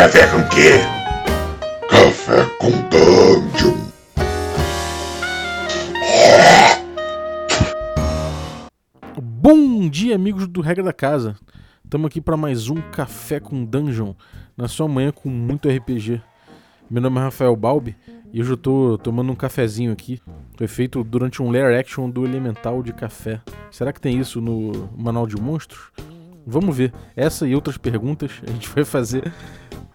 Café com quê? Café com Dungeon. Bom dia, amigos do Regra da Casa. Estamos aqui para mais um Café com Dungeon, na sua manhã com muito RPG. Meu nome é Rafael Balbi e hoje eu tô tomando um cafezinho aqui. Foi feito durante um layer action do Elemental de Café. Será que tem isso no Manual de Monstros? Vamos ver. Essa e outras perguntas a gente vai fazer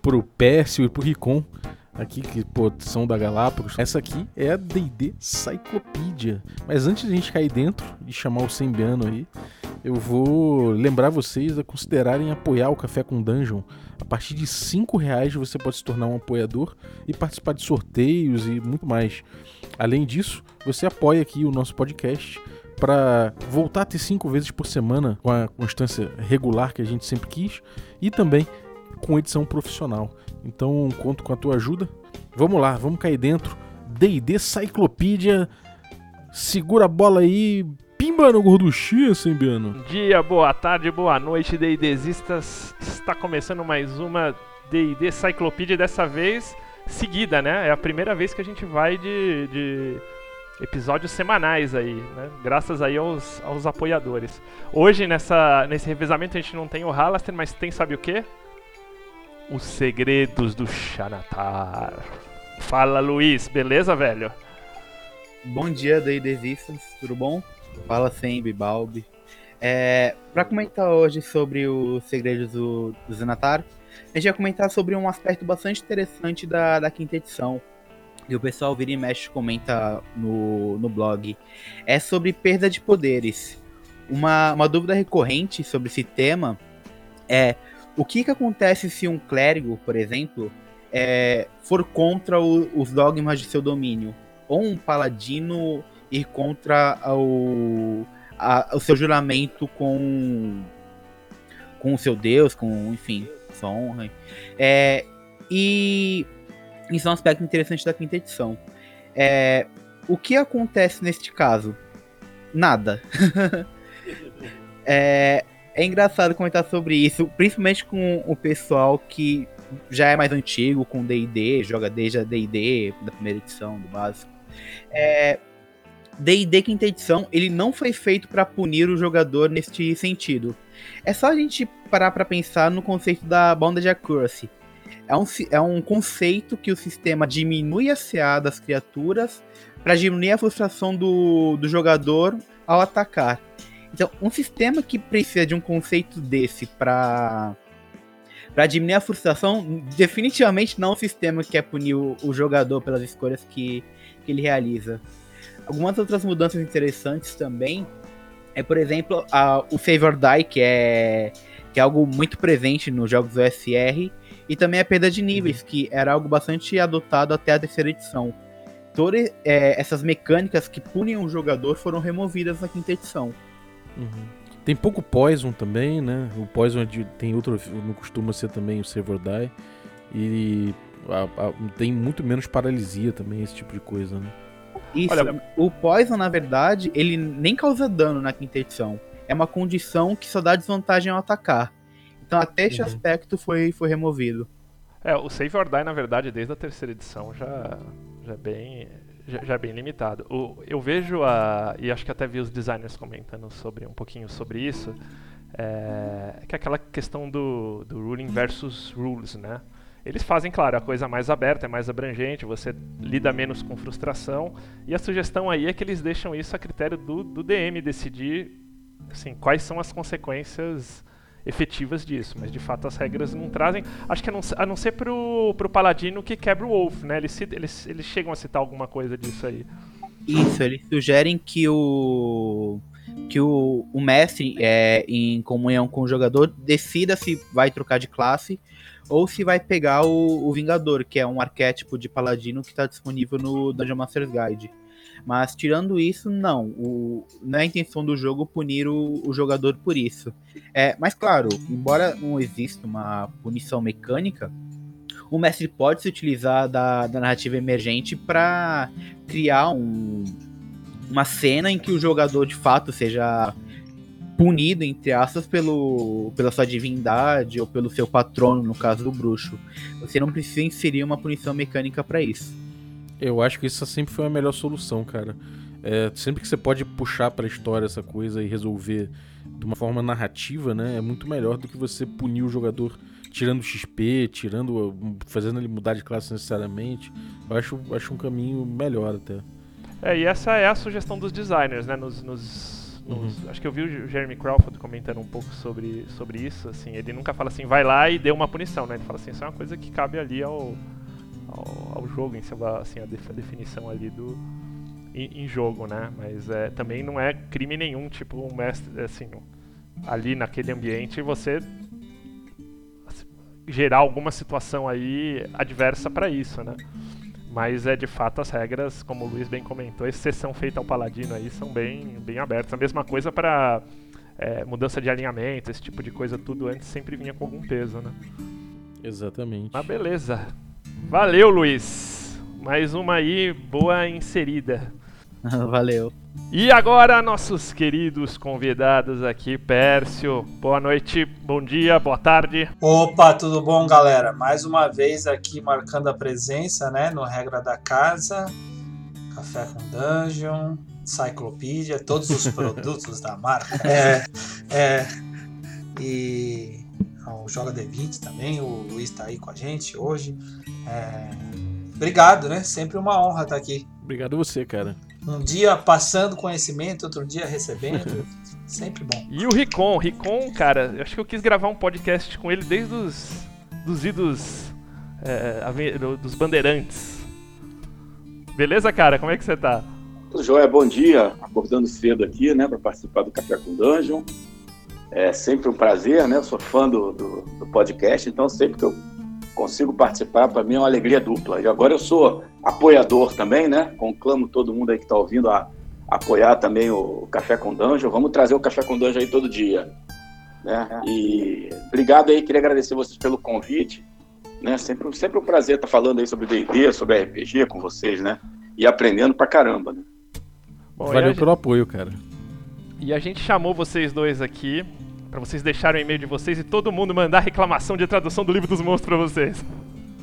pro Pércio e pro Ricon aqui, que pô, são da Galápagos. Essa aqui é a D&D Cyclopedia. Mas antes de a gente cair dentro e chamar o Sembiano aí, eu vou lembrar vocês a considerarem apoiar o Café com Dungeon. A partir de 5 reais você pode se tornar um apoiador e participar de sorteios e muito mais. Além disso, você apoia aqui o nosso podcast para voltar a ter cinco vezes por semana com a constância regular que a gente sempre quis e também com edição profissional. Então conto com a tua ajuda. Vamos lá, vamos cair dentro. D&D Cyclopedia. Segura a bola aí. Pimba no gorduchinha, Sembiano. Bom dia, boa tarde, boa noite, D&Dzistas. Está começando mais uma D&D Cyclopedia, dessa vez seguida, né? É a primeira vez que a gente vai de, de episódios semanais aí, né? Graças aí aos, aos apoiadores. Hoje, nessa, nesse revezamento, a gente não tem o Halaster, mas tem, sabe o quê? Os segredos do Xanatar. Fala, Luiz, beleza, velho? Bom dia, D&Dzistas, tudo bom? Fala sempre, Balbi. É, para comentar hoje sobre os segredos do, do Zenatar, a gente vai comentar sobre um aspecto bastante interessante da, da quinta edição, que o pessoal vira e mexe comenta no, no blog. É sobre perda de poderes. Uma, uma dúvida recorrente sobre esse tema é o que, que acontece se um clérigo, por exemplo, é, for contra o, os dogmas de seu domínio? Ou um paladino ir contra o, a, o seu juramento com, com o seu Deus, com, enfim, sua honra. É, e isso é um aspecto interessante da quinta edição. É, o que acontece neste caso? Nada. é, é engraçado comentar sobre isso, principalmente com o pessoal que já é mais antigo, com D&D, joga desde a D&D, da primeira edição, do básico. É, D&D quinta edição, ele não foi feito para punir o jogador neste sentido. É só a gente parar para pensar no conceito da Bondage Accuracy. É um, é um conceito que o sistema diminui a CA das criaturas para diminuir a frustração do, do jogador ao atacar. Então, um sistema que precisa de um conceito desse para para diminuir a frustração, definitivamente não é um sistema que quer punir o, o jogador pelas escolhas que, que ele realiza. Algumas outras mudanças interessantes também é, por exemplo, a, o Save or Die, que é, que é algo muito presente nos jogos do SR, e também a perda de níveis, que era algo bastante adotado até a terceira edição. Todas é, essas mecânicas que punem o jogador foram removidas na quinta edição. Uhum. Tem pouco Poison também, né? O Poison é tem outro, não costuma ser também o Save or Die. E a, a, tem muito menos paralisia também, esse tipo de coisa, né? Isso, Olha, o Poison, na verdade, ele nem causa dano na quinta edição. É uma condição que só dá desvantagem ao atacar. Então até esse uhum. aspecto foi, foi removido. É, o Save or Die, na verdade, desde a terceira edição já, já é bem já, bem limitado. O, eu vejo a. E acho que até vi os designers comentando sobre um pouquinho sobre isso. É, que é aquela questão do, do ruling versus rules, né? Eles fazem, claro, a coisa mais aberta, é mais abrangente, você lida menos com frustração. E a sugestão aí é que eles deixam isso a critério do, do DM decidir assim, quais são as consequências efetivas disso. Mas de fato as regras não trazem. Acho que a não, a não ser pro, pro Paladino que quebra o Wolf, né? Eles, eles, eles chegam a citar alguma coisa disso aí. Isso, eles sugerem que o que o, o mestre, é, em comunhão com o jogador, decida se vai trocar de classe ou se vai pegar o, o Vingador, que é um arquétipo de paladino que está disponível no Dungeon Master's Guide. Mas tirando isso, não. O, não é a intenção do jogo punir o, o jogador por isso. É, mas claro, embora não exista uma punição mecânica, o mestre pode se utilizar da, da narrativa emergente para criar um, uma cena em que o jogador de fato seja punido, entre aspas, pelo, pela sua divindade ou pelo seu patrono, no caso do bruxo. Você não precisa inserir uma punição mecânica para isso. Eu acho que isso sempre foi a melhor solução, cara. É, sempre que você pode puxar pra história essa coisa e resolver de uma forma narrativa, né? É muito melhor do que você punir o jogador tirando XP, tirando. fazendo ele mudar de classe necessariamente. Eu acho, acho um caminho melhor até. É, e essa é a sugestão dos designers, né? Nos, nos, nos uhum. Acho que eu vi o Jeremy Crawford comentando um pouco sobre, sobre isso. Assim, ele nunca fala assim, vai lá e dê uma punição, né? Ele fala assim, isso é uma coisa que cabe ali ao, ao, ao jogo, em assim, a, def, a definição ali do, em, em, jogo, né? Mas é, também não é crime nenhum, tipo, um mestre, assim, ali naquele ambiente você assim, gerar alguma situação aí adversa para isso, né? Mas é de fato as regras, como o Luiz bem comentou, exceção feita ao Paladino aí são bem, bem abertas. A mesma coisa para é, mudança de alinhamento, esse tipo de coisa, tudo antes sempre vinha com algum peso, né? Exatamente. Mas beleza. Valeu, Luiz. Mais uma aí, boa inserida. Valeu. E agora, nossos queridos convidados aqui, Pércio. Boa noite, bom dia, boa tarde. Opa, tudo bom, galera? Mais uma vez aqui marcando a presença, né, no Regra da Casa, Café com Dungeon, Cyclopedia, todos os produtos da marca. É, é, e o Joga D20 também, o Luiz está aí com a gente hoje. É, obrigado, né? Sempre uma honra estar aqui. Obrigado você, cara. Um dia passando conhecimento, outro dia recebendo. Sempre bom. E o Ricon, Ricon, cara, eu acho que eu quis gravar um podcast com ele desde os dos idos é, dos bandeirantes. Beleza, cara? Como é que você tá? Jóia, bom dia. Acordando cedo aqui, né, para participar do Café com Dungeon. É sempre um prazer, né? Eu sou fã do, do, do podcast, então sempre que eu consigo participar, para mim é uma alegria dupla. E agora eu sou apoiador também, né? Conclamo todo mundo aí que está ouvindo a apoiar também o Café com Dungeon. Vamos trazer o Café com Dungeon aí todo dia. Né? E obrigado aí, queria agradecer vocês pelo convite. Né? Sempre, sempre um prazer estar falando aí sobre D&D, sobre RPG com vocês, né? E aprendendo pra caramba, né? Bom, Valeu pelo apoio, cara. E a gente chamou vocês dois aqui para vocês deixarem o e-mail de vocês e todo mundo mandar reclamação de tradução do livro dos monstros para vocês.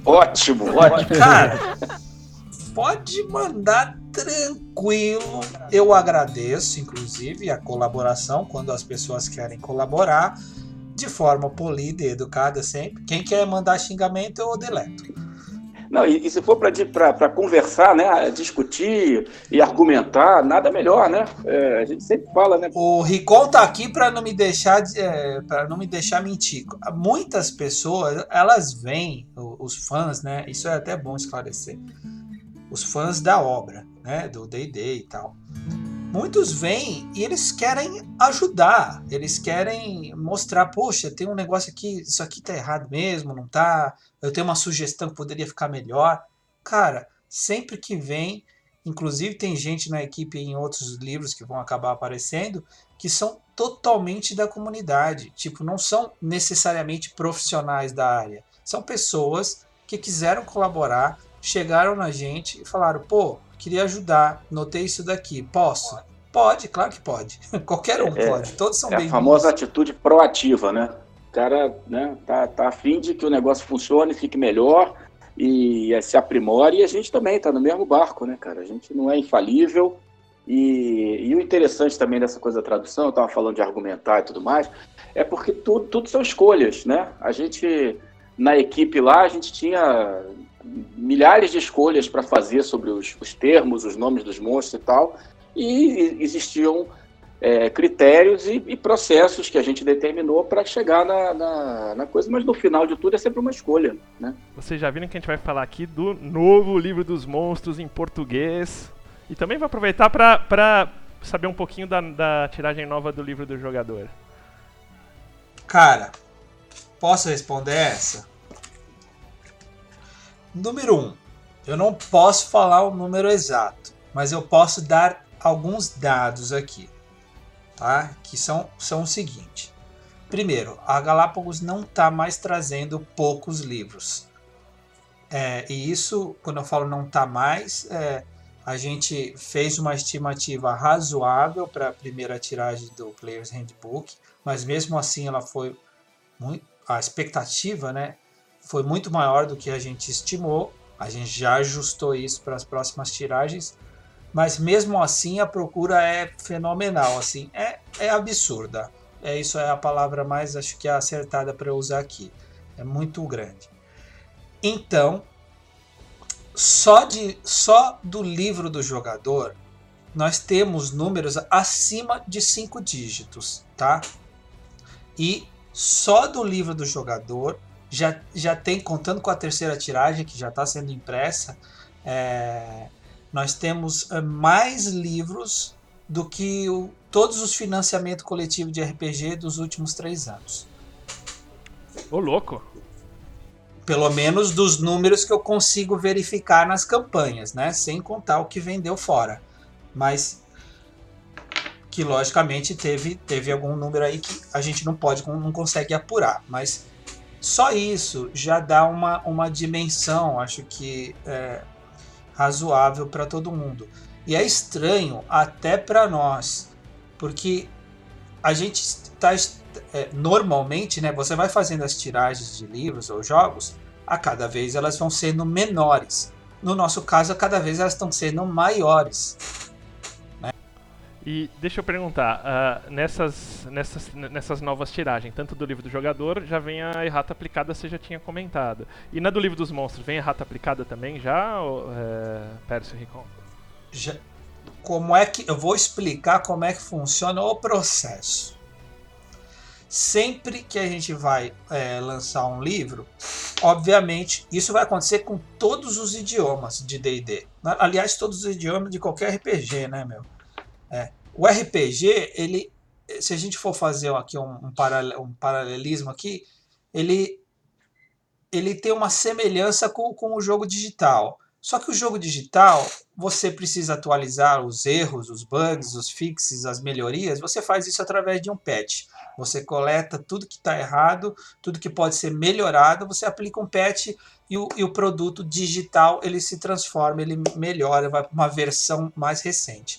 Ótimo, ótimo. Cara, pode mandar tranquilo. Eu agradeço, inclusive, a colaboração quando as pessoas querem colaborar de forma polida e educada sempre. Quem quer mandar xingamento, eu deleto. Não, e, e se for para conversar, né, discutir e argumentar, nada melhor, né? É, a gente sempre fala, né? O Ricon tá aqui para não me deixar é, para não me deixar mentir. Muitas pessoas, elas veem os fãs, né? Isso é até bom esclarecer. Os fãs da obra, né, do D&D e tal muitos vêm e eles querem ajudar, eles querem mostrar, poxa, tem um negócio aqui, isso aqui tá errado mesmo, não tá? Eu tenho uma sugestão que poderia ficar melhor. Cara, sempre que vem, inclusive tem gente na equipe em outros livros que vão acabar aparecendo que são totalmente da comunidade, tipo, não são necessariamente profissionais da área, são pessoas que quiseram colaborar, chegaram na gente e falaram, pô, queria ajudar, notei isso daqui, posso? Pode, claro que pode. Qualquer um é, pode, todos são é bem a famosa atitude proativa, né? O cara né, tá, tá afim de que o negócio funcione, fique melhor e se aprimore, e a gente também está no mesmo barco, né, cara? A gente não é infalível, e, e, o interessante também dessa coisa da tradução, eu estava falando de argumentar e tudo mais, é porque tudo, tudo são escolhas, né? A gente, na equipe lá, a gente tinha milhares de escolhas para fazer sobre os, os, termos, os nomes dos monstros e tal, e existiam é, critérios e, e, processos que a gente determinou para chegar na, na, na, coisa, mas no final de tudo é sempre uma escolha. Né? Vocês já viram que a gente vai falar aqui do novo livro dos monstros em português, e também vou aproveitar para saber um pouquinho da, da tiragem nova do livro do jogador. Cara, posso responder essa? Número 1. Um, eu não posso falar o número exato, mas eu posso dar alguns dados aqui, tá? Que são, são o seguinte. Primeiro, a Galápagos não está mais trazendo poucos livros. É, e isso, quando eu falo não está mais, é, a gente fez uma estimativa razoável para a primeira tiragem do Player's Handbook, mas mesmo assim ela foi muito, a expectativa, né, foi muito maior do que a gente estimou. A gente já ajustou isso para as próximas tiragens, mas mesmo assim a procura é fenomenal, assim, é, é absurda. É isso é a palavra mais acho que é acertada para usar aqui. É muito grande. Então, só de só do livro do jogador nós temos números acima de cinco dígitos, tá? E só do livro do jogador já, já tem, contando com a terceira tiragem que já está sendo impressa, é, nós temos é, mais livros do que o, todos os financiamentos coletivos de RPG dos últimos três anos. Ô, louco! Pelo menos dos números que eu consigo verificar nas campanhas, né? Sem contar o que vendeu fora. Mas que logicamente teve, teve algum número aí que a gente não pode, não consegue apurar. Mas só isso já dá uma, uma dimensão, acho que é, razoável para todo mundo. E é estranho até para nós, porque a gente está é, normalmente, né? Você vai fazendo as tiragens de livros ou jogos, a cada vez elas vão sendo menores. No nosso caso, a cada vez elas estão sendo maiores. E deixa eu perguntar, uh, nessas, nessas, nessas novas tiragens, tanto do livro do jogador, já vem a errata aplicada, você já tinha comentado. E na do livro dos monstros, vem a errata aplicada também já, ou, é, Pércio Ricon? Já, como é que. Eu vou explicar como é que funciona o processo. Sempre que a gente vai é, lançar um livro, obviamente, isso vai acontecer com todos os idiomas de DD. Aliás, todos os idiomas de qualquer RPG, né, meu? É. O RPG, ele, se a gente for fazer aqui um, um, paralel, paralelismo aqui, ele, ele tem uma semelhança com, com o jogo digital. Só que o jogo digital, você precisa atualizar os erros, os bugs, os fixes, as melhorias. Você faz isso através de um patch. Você coleta tudo que está errado, tudo que pode ser melhorado. Você aplica um patch e o, e o produto digital ele se transforma, ele melhora, vai para uma versão mais recente.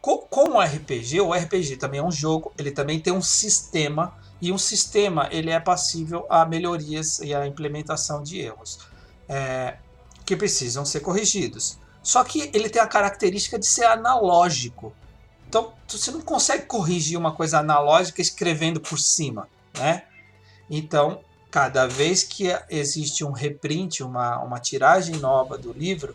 Com, o RPG, o RPG também é um jogo, ele também tem um sistema, e um sistema ele é passível a melhorias e a implementação de erros é, que precisam ser corrigidos. Só que ele tem a característica de ser analógico. Então você não consegue corrigir uma coisa analógica escrevendo por cima, né? Então, cada vez que existe um reprint, uma, uma tiragem nova do livro,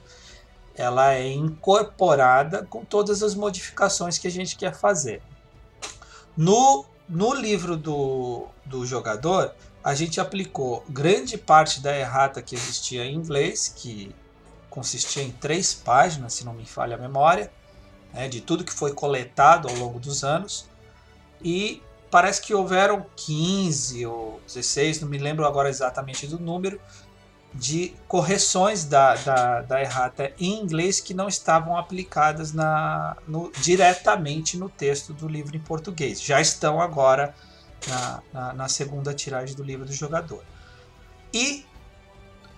ela é incorporada com todas as modificações que a gente quer fazer. No, no livro do, do jogador, a gente aplicou grande parte da errata que existia em inglês, que consistia em três páginas, se não me falha a memória, né, de tudo que foi coletado ao longo dos anos. E parece que houveram 15 ou 16, não me lembro agora exatamente do número, de correções da, da, da, errata em inglês que não estavam aplicadas na, no, diretamente no texto do livro em português. Já estão agora na, na, na segunda tiragem do livro do jogador. E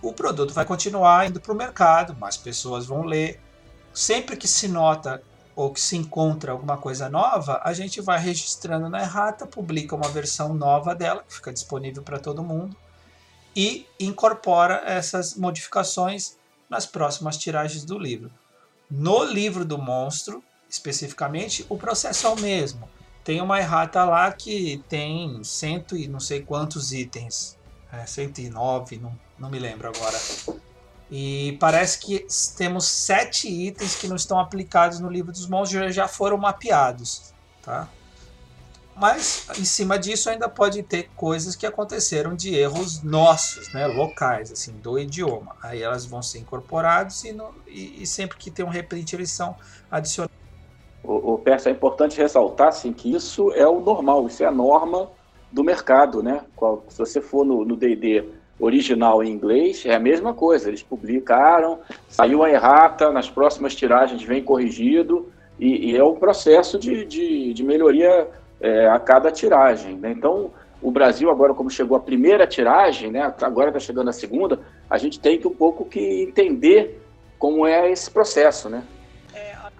o produto vai continuar indo para o mercado, mais pessoas vão ler. Sempre que se nota ou que se encontra alguma coisa nova, a gente vai registrando na errata, publica uma versão nova dela, que fica disponível para todo mundo e incorpora essas modificações nas próximas tiragens do livro. No livro do monstro, especificamente, o processo é o mesmo. Tem uma errata lá que tem cento e não sei quantos itens, é, 109, não, não me lembro agora. E parece que temos sete itens que não estão aplicados no livro dos monstros já foram mapeados, tá? Mas em cima disso ainda pode ter coisas que aconteceram de erros nossos, né, locais, assim, do idioma. Aí elas vão ser incorporadas e, e, e sempre que tem um reprint eles são adicionados. O, o Persa, é importante ressaltar assim, que isso é o normal, isso é a norma do mercado, né? Se você for no D&D original em inglês, é a mesma coisa. Eles publicaram, saiu a errata, nas próximas tiragens vem corrigido, e, e é um processo de, de, de melhoria é, a cada tiragem. Né? Então, o Brasil, agora como chegou a primeira tiragem, né, agora está chegando a segunda, a gente tem que um pouco que entender como é esse processo, né?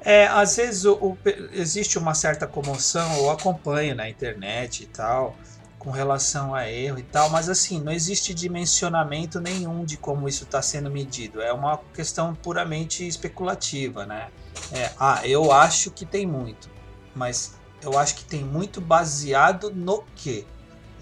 É, às vezes o, o, existe uma certa comoção, eu acompanho na internet e tal, com relação a erro e tal, mas assim, não existe dimensionamento nenhum de como isso está sendo medido. É uma questão puramente especulativa, né? É, ah, eu acho que tem muito, mas eu acho que tem muito baseado no quê?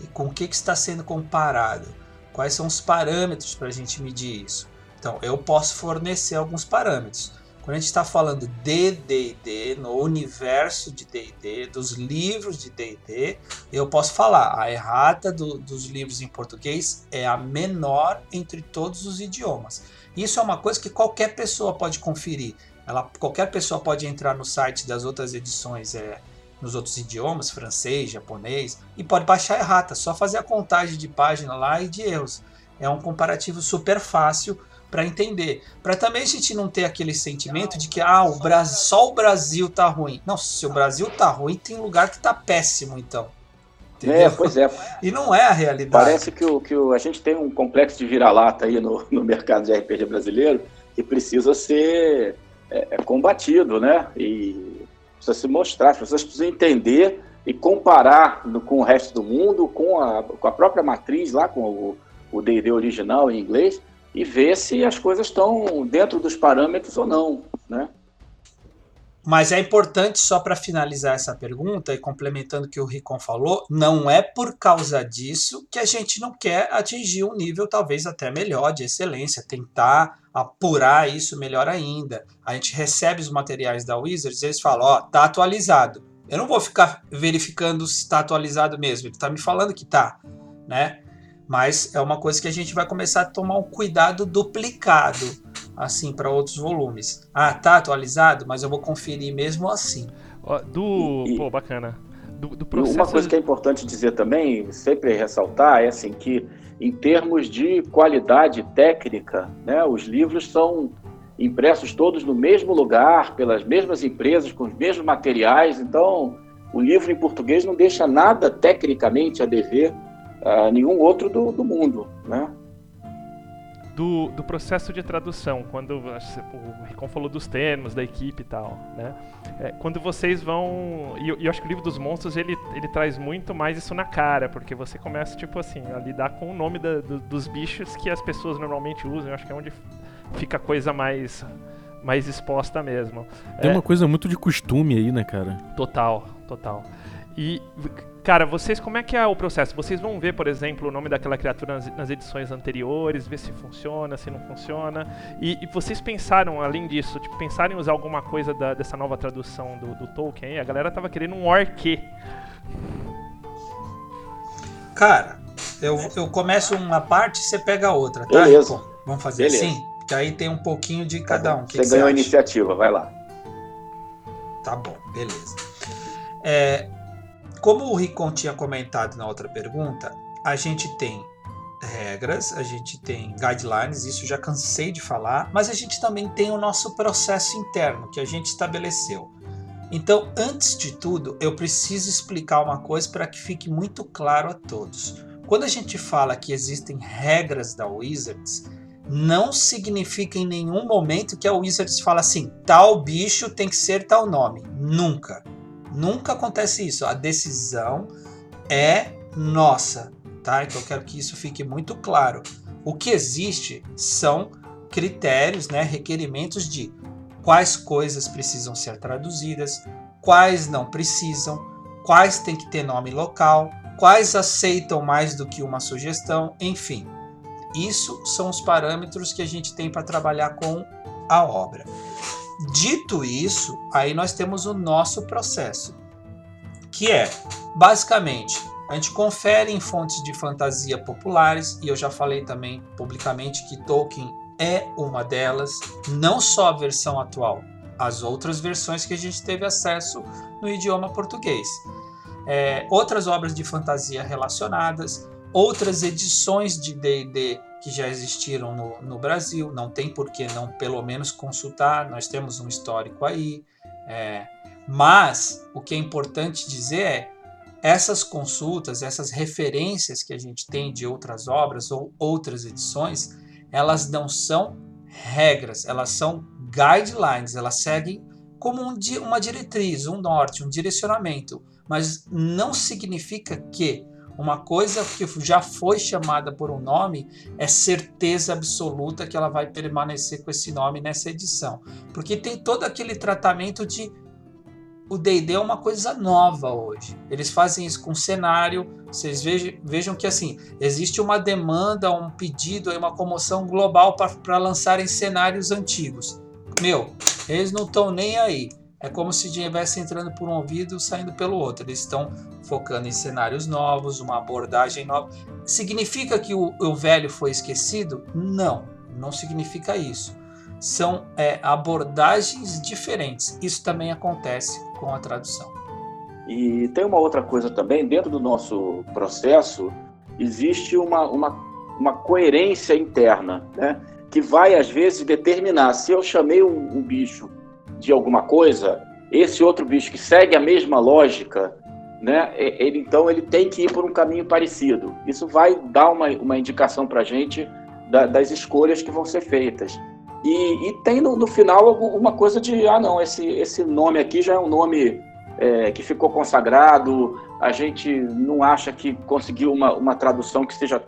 E com o que, que está sendo comparado? Quais são os parâmetros para a gente medir isso? Então, eu posso fornecer alguns parâmetros. Quando a gente está falando de D&D, no universo de D&D, dos livros de D&D, eu posso falar, a errata do, dos livros em português é a menor entre todos os idiomas. Isso é uma coisa que qualquer pessoa pode conferir. Ela, qualquer pessoa pode entrar no site das outras edições é, nos outros idiomas, francês, japonês, e pode baixar errata, só fazer a contagem de página lá e de erros. É um comparativo super fácil para entender. Para também a gente não ter aquele sentimento de que ah, o Brasil, só o Brasil tá ruim. Não, se o Brasil tá ruim, tem lugar que tá péssimo, então. Entendeu? É, pois é. E não é a realidade. Parece que, o, que o, a gente tem um complexo de vira-lata aí no, no mercado de RPG brasileiro que precisa ser é, é, combatido, né? E precisa se mostrar, as pessoas precisam entender e comparar com o resto do mundo, com a, com a própria matriz lá, com o D&D original em inglês, e ver se as coisas estão dentro dos parâmetros ou não, né? Mas é importante, só para finalizar essa pergunta e complementando o que o Ricon falou, não é por causa disso que a gente não quer atingir um nível talvez até melhor de excelência, tentar apurar isso melhor ainda. A gente recebe os materiais da Wizards e eles falam: Ó, tá atualizado. Eu não vou ficar verificando se está atualizado mesmo, ele está me falando que tá, né? mas é uma coisa que a gente vai começar a tomar um cuidado duplicado assim para outros volumes. Ah, tá atualizado, mas eu vou conferir mesmo assim. Do, e, pô, bacana. Do, do processo... Uma coisa que é importante dizer também, sempre ressaltar, é assim que em termos de qualidade técnica, né, os livros são impressos todos no mesmo lugar, pelas mesmas empresas, com os mesmos materiais. Então, o livro em português não deixa nada tecnicamente a dever a nenhum outro do, do mundo, né? Do, do processo de tradução, quando o Ricon falou dos termos, da equipe e tal, né? É, quando vocês vão... E eu, eu, acho que o livro dos monstros, ele, ele traz muito mais isso na cara, porque você começa, tipo assim, a lidar com o nome da, do, dos bichos que as pessoas normalmente usam, eu acho que é onde fica a coisa mais mais exposta mesmo. Tem é, uma coisa muito de costume aí, né, cara? Total, total. E Cara, vocês, como é que é o processo? Vocês vão ver, por exemplo, o nome daquela criatura nas, nas edições anteriores, ver se funciona, se não funciona. E, e, vocês pensaram, além disso, tipo, pensaram em usar alguma coisa da, dessa nova tradução do, do Tolkien? A galera tava querendo um orque. Cara, eu, eu começo uma parte e você pega a outra, tá? Beleza. Vamos fazer Beleza. assim? Que aí tem um pouquinho de cada um. Que você que ganhou a iniciativa, vai lá. Tá bom, beleza. É, como o Ricon tinha comentado na outra pergunta, a gente tem regras, a gente tem guidelines, isso já cansei de falar, mas a gente também tem o nosso processo interno que a gente estabeleceu. Então, antes de tudo, eu preciso explicar uma coisa para que fique muito claro a todos. Quando a gente fala que existem regras da Wizards, não significa em nenhum momento que a Wizards fala assim: tal bicho tem que ser tal nome. Nunca. Nunca acontece isso. A decisão é nossa, tá? Então eu quero que isso fique muito claro. O que existe são critérios, né, requerimentos de quais coisas precisam ser traduzidas, quais não precisam, quais tem que ter nome local, quais aceitam mais do que uma sugestão, enfim. Isso são os parâmetros que a gente tem para trabalhar com a obra. Dito isso, aí nós temos o nosso processo, que é basicamente a gente confere em fontes de fantasia populares, e eu já falei também publicamente que Tolkien é uma delas, não só a versão atual, as outras versões que a gente teve acesso no idioma português. É, outras obras de fantasia relacionadas, outras edições de D&D que já existiram no, no Brasil, não tem por que não pelo menos consultar, nós temos um histórico aí. É, mas o que é importante dizer é essas consultas, essas referências que a gente tem de outras obras ou outras edições, elas não são regras, elas são guidelines, elas seguem como um, uma diretriz, um norte, um direcionamento, mas não significa que uma coisa que já foi chamada por um nome é certeza absoluta que ela vai permanecer com esse nome nessa edição. Porque tem todo aquele tratamento de o D&D é uma coisa nova hoje. Eles fazem isso com cenário. Vocês vejam, vejam que assim existe uma demanda, um pedido, uma comoção global para lançarem cenários antigos. Meu, eles não estão nem aí. É como se estivesse entrando por um ouvido saindo pelo outro. Eles estão focando em cenários novos, uma abordagem nova. Significa que o, o velho foi esquecido? Não, não significa isso. São é, abordagens diferentes. Isso também acontece com a tradução. E tem uma outra coisa também, dentro do nosso processo, existe uma, uma, uma coerência interna, né? que vai, às vezes, determinar se eu chamei um, um bicho de alguma coisa, esse outro bicho que segue a mesma lógica, né, ele, então ele tem que ir por um caminho parecido. Isso vai dar uma, uma indicação para a gente da, das escolhas que vão ser feitas. E, e tem no, no, final alguma coisa de, ah não, esse, esse nome aqui já é um nome é, que ficou consagrado, a gente não acha que conseguiu uma, uma tradução que seja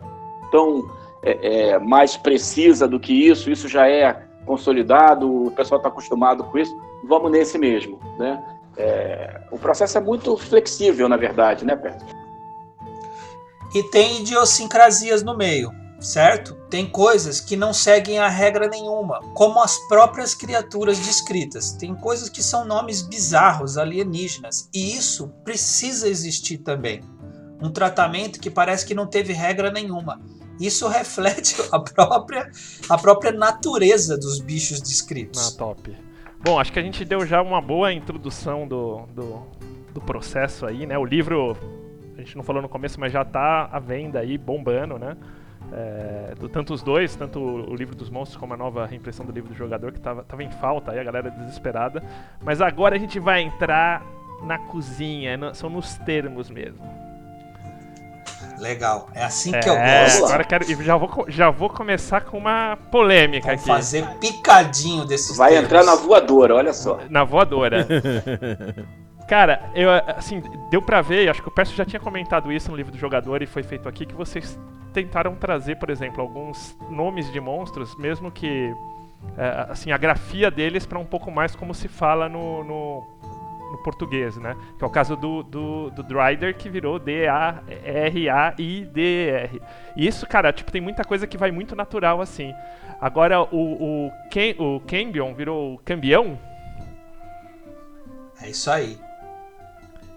tão é, é, mais precisa do que isso, isso já é consolidado, o pessoal está acostumado com isso, vamos nesse mesmo, né? É, o processo é muito flexível, na verdade, né, Pedro? E tem idiosincrasias no meio, certo? Tem coisas que não seguem a regra nenhuma, como as próprias criaturas descritas. Tem coisas que são nomes bizarros, alienígenas, e isso precisa existir também. Um tratamento que parece que não teve regra nenhuma. Isso reflete a própria, a própria natureza dos bichos descritos. Ah, top. Bom, acho que a gente deu já uma boa introdução do, do, do processo aí, né? O livro, a gente não falou no começo, mas já está à venda aí, bombando, né? É, do, tanto os dois, tanto o livro dos monstros como a nova reimpressão do livro do jogador, que estava tava em falta aí, a galera desesperada. Mas agora a gente vai entrar na cozinha, são nos termos mesmo. Legal. É assim que eu é, gosto. Agora quero, já, vou, já vou começar com uma polêmica Vamos aqui. fazer picadinho desses Vai termos. entrar na voadora, olha só. Na voadora. Cara, eu, assim, deu pra ver, acho que o Perso já tinha comentado isso no livro do jogador e foi feito aqui, que vocês tentaram trazer, por exemplo, alguns nomes de monstros, mesmo que, é, assim, a grafia deles para um pouco mais como se fala no, no no português, né? Que é o caso do, do, do Dryder, que virou D-A-R-A-I-D-R. E isso, cara, tipo, tem muita coisa que vai muito natural, assim. Agora, o, o, Ken, o Cambion virou campeão. É isso aí.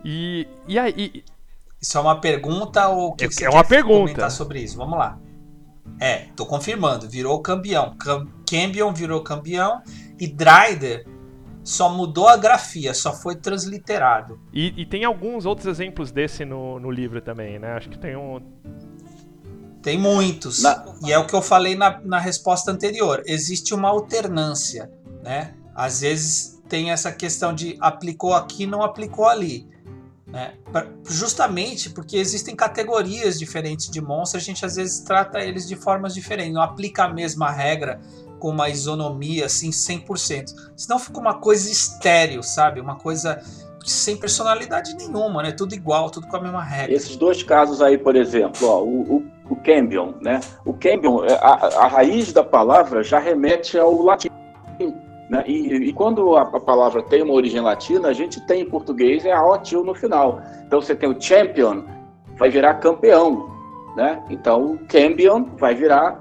E, e aí... Isso é uma pergunta ou que, é, você é uma pergunta. comentar sobre isso? Vamos lá. É, tô confirmando, virou campeão. Cambion virou campeão e Dryder só mudou a grafia, só foi transliterado. E, e tem alguns outros exemplos desse no, no livro também, né? Acho que tem um. Tem muitos. Na... E é o que eu falei na, na resposta anterior. Existe uma alternância, né? Às vezes tem essa questão de aplicou aqui, não aplicou ali. Né? Justamente porque existem categorias diferentes de monstros, a gente às vezes trata eles de formas diferentes, não aplica a mesma regra com uma isonomia assim 100%. Senão fica uma coisa estéreo, sabe? Uma coisa sem personalidade nenhuma, né? Tudo igual, tudo com a mesma regra. Esses dois casos aí, por exemplo, ó, o, o, o Cambion, né? O Cambion, é, a, a raiz da palavra já remete ao latim. Né? E, e, quando a, a, palavra tem uma origem latina, a gente tem em português é a OTIL no final. Então você tem o champion, vai virar campeão, né? Então o cambion vai virar,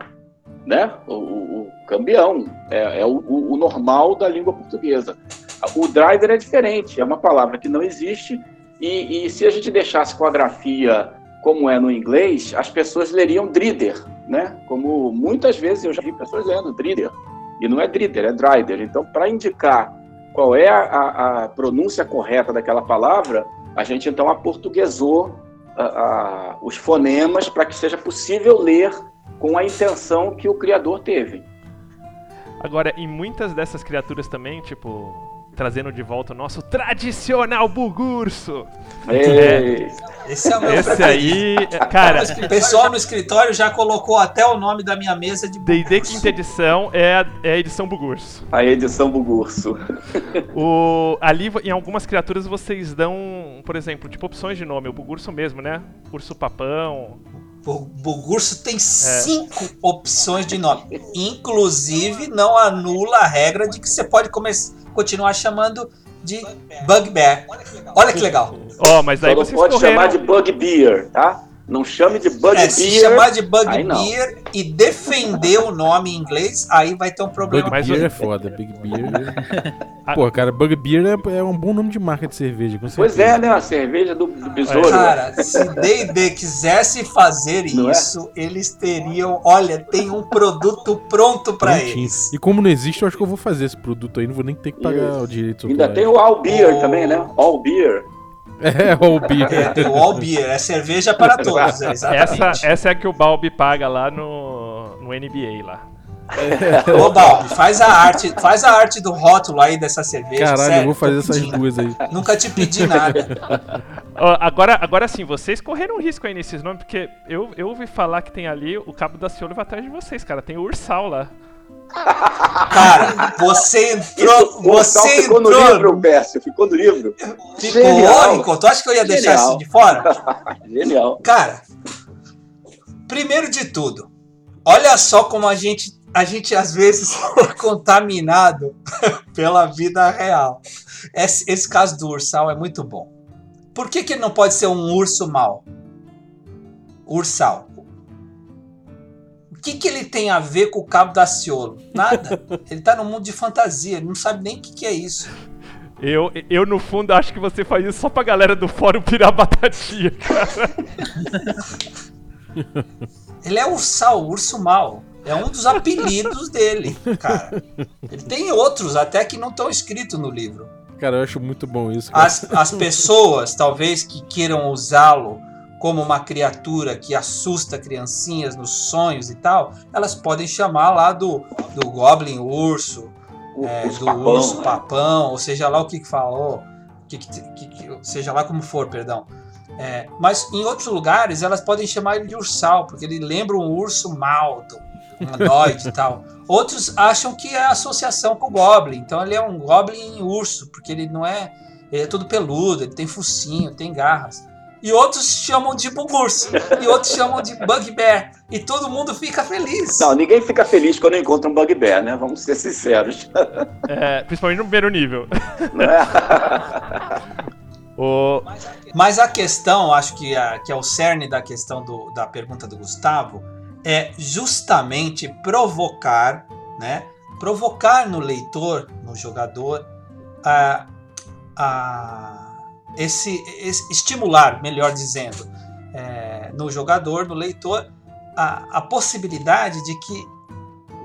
né? O, o, campeão. É, é o, o, normal da língua portuguesa. O driver é diferente, é uma palavra que não existe, e, e, se a gente deixasse com a grafia como é no inglês, as pessoas leriam drider, né? Como muitas vezes eu já vi pessoas lendo drider, e não é drider, é drider. Então, para indicar qual é a, a, pronúncia correta daquela palavra, a gente então aportuguesou a, a, os fonemas para que seja possível ler com a intenção que o criador teve. Agora, em muitas dessas criaturas também, tipo trazendo de volta o nosso tradicional bugurso. Ei, Esse é o meu Esse preferido. aí, é- cara, O pessoal no escritório já colocou até o nome da minha mesa de D&D quinta edição é a, é a edição bugurso. a edição Bugurso. O, ali em algumas criaturas vocês dão, por exemplo, tipo opções de nome, o bugurso mesmo, né? Urso papão. O Bugurso tem cinco opções de nome. Inclusive, não anula a regra de que você pode continuar chamando de Bugbear. Olha que legal. Ó, mas Só aí não vocês pode correram... chamar de Bugbear, tá? Não chame de Bugbear. É, se chamar de aí não. Bugbear e defender o nome em inglês, aí vai ter um problema. Bug Mas Beer é foda, Big Beer. Pô, cara, Bug Beer é, é um bom nome de marca de cerveja, com Pois é, né? A cerveja do, do besouro. Cara, se D&D quisesse fazer Não é? isso, eles teriam... Olha, tem um produto pronto pra Prontinho. eles. E como não existe, eu acho que eu vou fazer esse produto aí, não vou nem ter que pagar Isso. o direito. Ainda tem o All Beer Oh. também, né? All Beer. É, o Beer. É, tem o All Beer, é cerveja para todos, é, exatamente. Essa, essa é a que o Balbi paga lá no, no NBA lá. Ô, Balbi, faz a arte, faz a arte do rótulo aí dessa cerveja. Caralho, sério, eu vou fazer essas duas aí. Nunca te pedi nada. Ó, agora, agora sim, vocês correram risco aí nesses nomes, porque eu, eu ouvi falar que tem ali o Cabo da Ciolo vai atrás de vocês, cara. Tem o Ursal lá. Cara, você entrou. Isso, Você ficou no entrou. livro, Pércio. Ficou no livro. Ficou, Genial. Nico. Tu acha que eu ia deixar Genial. isso de fora? Genial. Cara, primeiro de tudo, olha só como a gente, a gente às vezes é contaminado pela vida real. Esse, esse caso do ursal é muito bom. Por que, que ele não pode ser um urso mau? Ursal. O que, que ele tem a ver com o Cabo da Ciolo? Nada. Ele tá no mundo de fantasia, ele não sabe nem o que, que é isso. Eu, eu, no fundo, acho que você faz isso só pra galera do fórum pirar batatinha, cara. Ele é ursal, urso mau. É um dos apelidos dele, cara. Ele tem outros até que não estão escritos no livro. Cara, eu acho muito bom isso. Cara. As, as pessoas, talvez, que queiram usá-lo como uma criatura que assusta criancinhas nos sonhos e tal, elas podem chamar lá do, do Goblin Urso, O, é, do papão, Urso né? Papão, ou seja lá o que, que falou, que, que, que- seja lá como for, perdão. É, mas em outros lugares elas podem chamar ele de ursal, porque ele lembra um urso mau, do- humanoide e tal. Outros acham que é associação com o Goblin, então ele é um Goblin urso, porque ele não é. Ele é todo peludo, ele tem focinho, tem garras. E outros chamam de bugurso, e outros chamam de bugbear, e todo mundo fica feliz. Não, ninguém fica feliz quando encontra um bugbear, né? Vamos ser sinceros. É, principalmente no primeiro nível. Não é? O, Mas a questão, acho que, a- que é o cerne da questão do- da pergunta do Gustavo, é justamente provocar, né? Provocar no leitor, no jogador, a, a- esse, esse- estimular, melhor dizendo, é, no jogador, no leitor, a, a possibilidade de que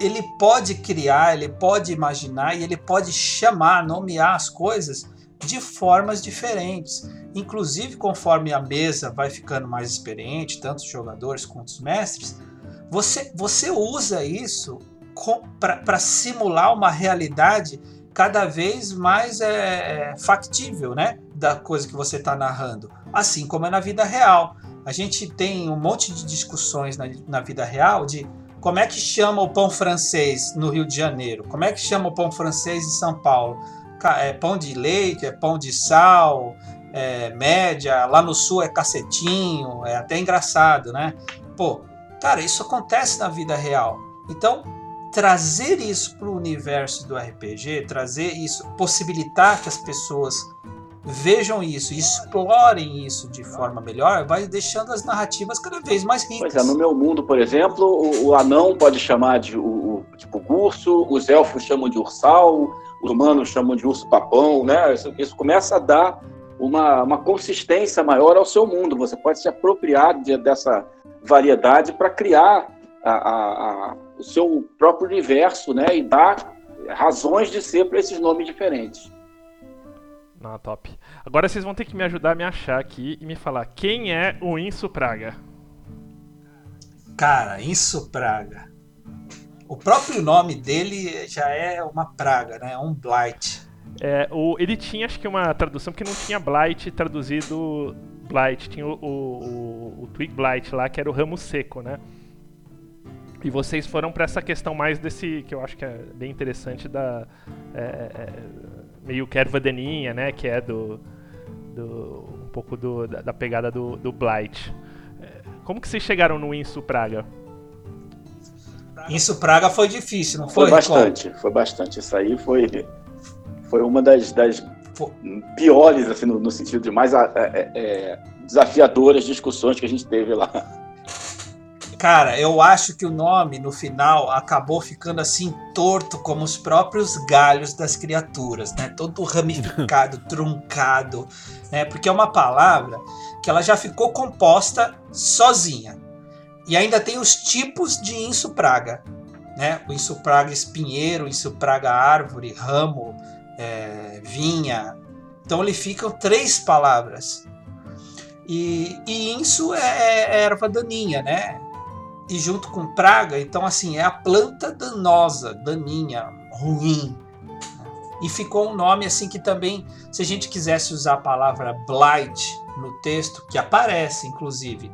ele pode criar, ele pode imaginar e ele pode chamar, nomear as coisas de formas diferentes. Inclusive, conforme a mesa vai ficando mais experiente, tanto os jogadores quanto os mestres, você, você usa isso para simular uma realidade cada vez mais é, factível, né? Da coisa que você está narrando. Assim como é na vida real. A gente tem um monte de discussões na, na vida real de como é que chama o pão francês no Rio de Janeiro, como é que chama o pão francês em São Paulo. É pão de leite, é pão de sal, é média, lá no sul é cacetinho, é até engraçado, né? Pô, cara, isso acontece na vida real. Então, trazer isso para o universo do RPG, trazer isso, possibilitar que as pessoas vejam isso explorem isso de forma melhor, vai deixando as narrativas cada vez mais ricas. Pois é, no meu mundo, por exemplo, o, o anão pode chamar de o, tipo urso, os elfos chamam de ursal, os humanos chamam de urso papão, né? Isso, isso começa a dar uma, uma consistência maior ao seu mundo. Você pode se apropriar de- dessa variedade para criar a- a- a- o seu próprio universo, né? E dar razões de ser para esses nomes diferentes. Não, top. Agora vocês vão ter que me ajudar a me achar aqui e me falar quem é o Inso Praga. Cara, isso praga. O próprio nome dele já é uma praga, né? É um blight. É, o, ele tinha, acho que, uma tradução, porque não tinha Blight traduzido Blight. Tinha o, o, o, o Twig Blight lá, que era o ramo seco, né? E vocês foram para essa questão mais desse, que eu acho que é bem interessante, da. É, é, meio que erva daninha, né? Que é do. do um pouco do, da, da pegada do, do Blight. É, como que vocês chegaram no Insu Praga? Insu Praga foi difícil, não Foi foi? bastante, foi bastante. Isso aí foi, foi uma das, das piores, assim, no, no sentido de mais a- é, é, desafiadoras discussões que a gente teve lá. Cara, eu acho que o nome no final acabou ficando assim torto como os próprios galhos das criaturas, né? Todo ramificado, truncado, né? Porque é uma palavra que ela já ficou composta sozinha. E ainda tem os tipos de insupraga, né? O insupraga espinheiro, o insupraga árvore, ramo, é, vinha. Então ele ficam três palavras. E, e insu é, é erva daninha, né? E junto com praga, então assim, é a planta danosa, daninha, ruim. E ficou um nome assim que também, se a gente quisesse usar a palavra blight no texto, que aparece inclusive,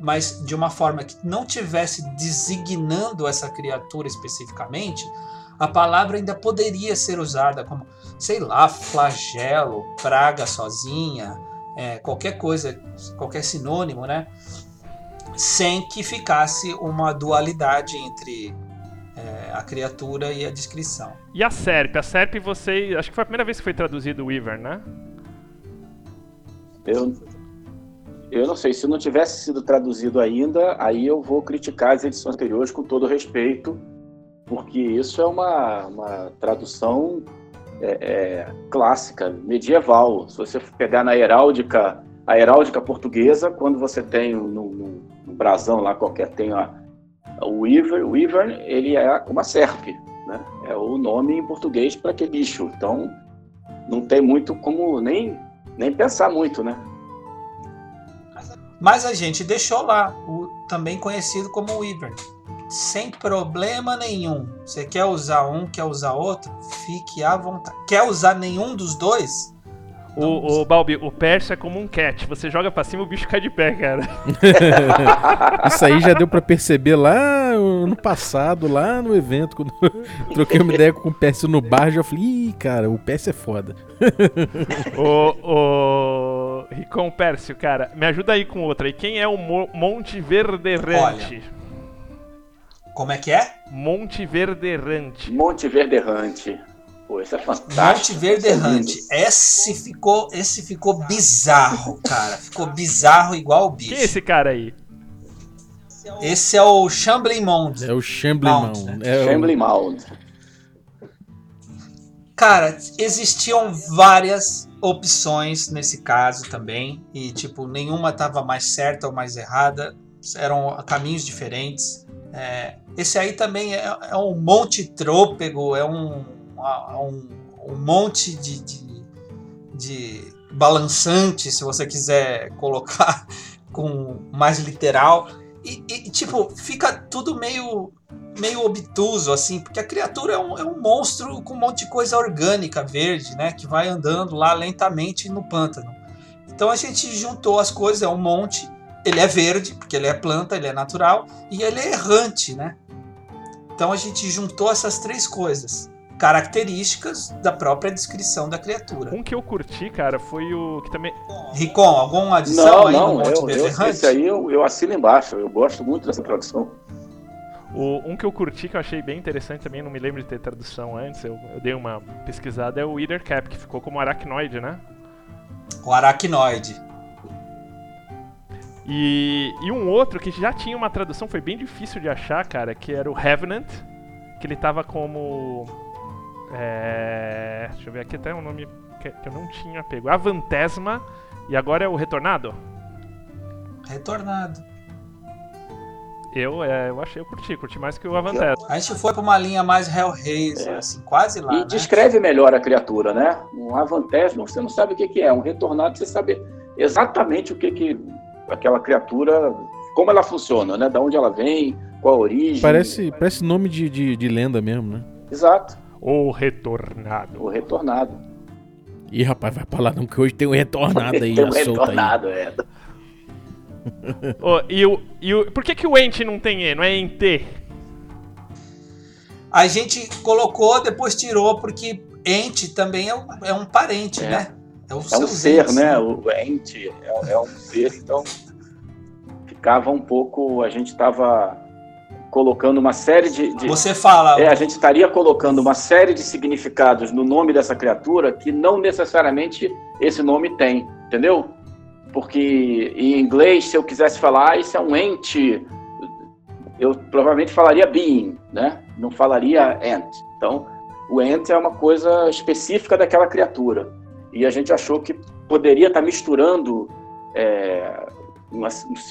mas de uma forma que não tivesse designando essa criatura especificamente, a palavra ainda poderia ser usada como, sei lá, flagelo, praga sozinha, é, qualquer coisa, qualquer sinônimo, né? Sem que ficasse uma dualidade entre é, a criatura e a descrição. E a Serp? A Serp, você. Acho que foi a primeira vez que foi traduzido o Weaver, né? Eu, eu não sei, se não tivesse sido traduzido ainda, aí eu vou criticar as edições anteriores com todo respeito, porque isso é uma, uma tradução é, é, clássica, medieval. Se você pegar na heráldica, a heráldica portuguesa, quando você tem no, no, no brasão lá qualquer, tem a, o Weaver, Weaver, ele é uma serpe, né? É o nome em português para aquele bicho. Então, não tem muito como nem, nem pensar muito, né? Mas a gente deixou lá, o também conhecido como Weaver. Sem problema nenhum. Você quer usar um, quer usar outro? Fique à vontade. Quer usar nenhum dos dois? O, o Balbi, o Percy é como um cat. Você joga pra cima o bicho cai de pé, cara. Isso aí já deu pra perceber lá no passado, lá no evento, quando eu troquei uma ideia com o PS no bar, já falei, ih, cara, o PS é foda. o, o Ricon Pércio, cara, me ajuda aí com outra. E quem é o Mo Monte Verderrante? Como é que é? Monte Verderrante. Monte Verde Errante. Pô, isso é fantástico. Monte Verde Errante. Esse ficou, esse ficou bizarro, cara. Ficou bizarro igual o bicho. Quem é esse cara aí? Esse é o Shambling Mond. É o Shambling Mount, Mount. né? É o- Mound. Cara, existiam várias opções nesse caso também. E, tipo, nenhuma estava mais certa ou mais errada. Eram caminhos diferentes. É, esse aí também é, é um monte trôpego, é um, é um, um monte de, de, de balançante, se você quiser colocar com mais literal. E, e, tipo, fica tudo meio meio obtuso, assim, porque a criatura é um, é um monstro com um monte de coisa orgânica verde, né? Que vai andando lá lentamente no pântano. Então a gente juntou as coisas, é um monte. Ele é verde, porque ele é planta, ele é natural, e ele é errante, né? Então a gente juntou essas três coisas, características da própria descrição da criatura. Um que eu curti, cara, foi o que também. Ricon, alguma adição Não, aí não, no Monte eu, eu, esse aí eu, eu assino embaixo. Eu gosto muito dessa tradução. O, um que eu curti, que eu achei bem interessante também, não me lembro de ter tradução antes, eu, eu dei uma pesquisada, é o Wither Cap, que ficou como aracnoide, né? O aracnoide. E, e um outro que já tinha uma tradução, foi bem difícil de achar, cara, que era o Revenant, que ele tava como. É, deixa eu ver aqui até um nome que, eu não tinha pego. Avantesma, e agora é o Retornado? Retornado. Eu, é, eu achei, eu curti, curti mais que o Avantesma. A gente foi pra uma linha mais Hellraiser, É. assim, quase lá, e né? descreve melhor a criatura, né? Um avantésimo, você não sabe o que, que é. Um retornado, você sabe exatamente o que, que aquela criatura, como ela funciona, né? Da onde ela vem, qual a origem. Parece, parece nome de, de, de lenda mesmo, né? Exato, O Retornado. o retornado. Ih, rapaz, vai pra lá não, que hoje tem um retornado aí, Tem um solta aí. retornado, é. Ô, e o, e o, por que, que o ente não tem E, não é ente? A gente colocou, depois tirou, porque ente também é um, é um parente, É. né? É, o É um seu ser, ente, né? O ente é, é um ser, então ficava um pouco. A gente estava colocando uma série de. de- Você fala, é, a gente estaria colocando uma série de significados no nome dessa criatura que não necessariamente esse nome tem, entendeu? Porque em inglês, se eu quisesse falar, isso é um ente, eu provavelmente falaria being, né? Não falaria ent. Então, o ent é uma coisa específica daquela criatura. E a gente achou que poderia estar misturando é, uma-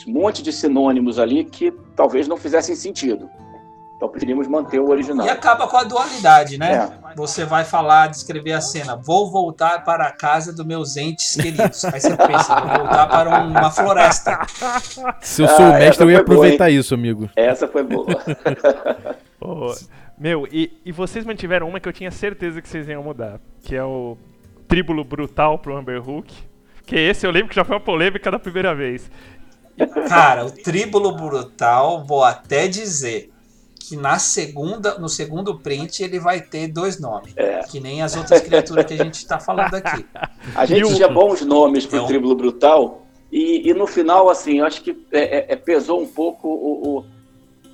um monte de sinônimos ali que talvez não fizessem sentido. Então preferimos manter o original. e acaba com a dualidade, né? É. Você vai falar, descrever a cena. Vou voltar para a casa dos meus entes queridos. Aí você pensa, vou voltar para um- uma floresta. Se eu sou Ah, o mestre, eu ia foi boa, aproveitar isso, amigo. Essa foi boa. Ô, meu, e, e vocês mantiveram uma que eu tinha certeza que vocês iam mudar, que é o Tríbulo Brutal pro Amberhook. Que esse eu lembro que já foi uma polêmica da primeira vez. Cara, o tríbulo brutal, vou até dizer que na segunda, no segundo print ele vai ter dois nomes. É. Que nem as outras criaturas que a gente está falando aqui. A gente o- tinha bons nomes pro É um- Tríbulo Brutal e, e no final, assim, eu acho que é, é, é, pesou um pouco o, o-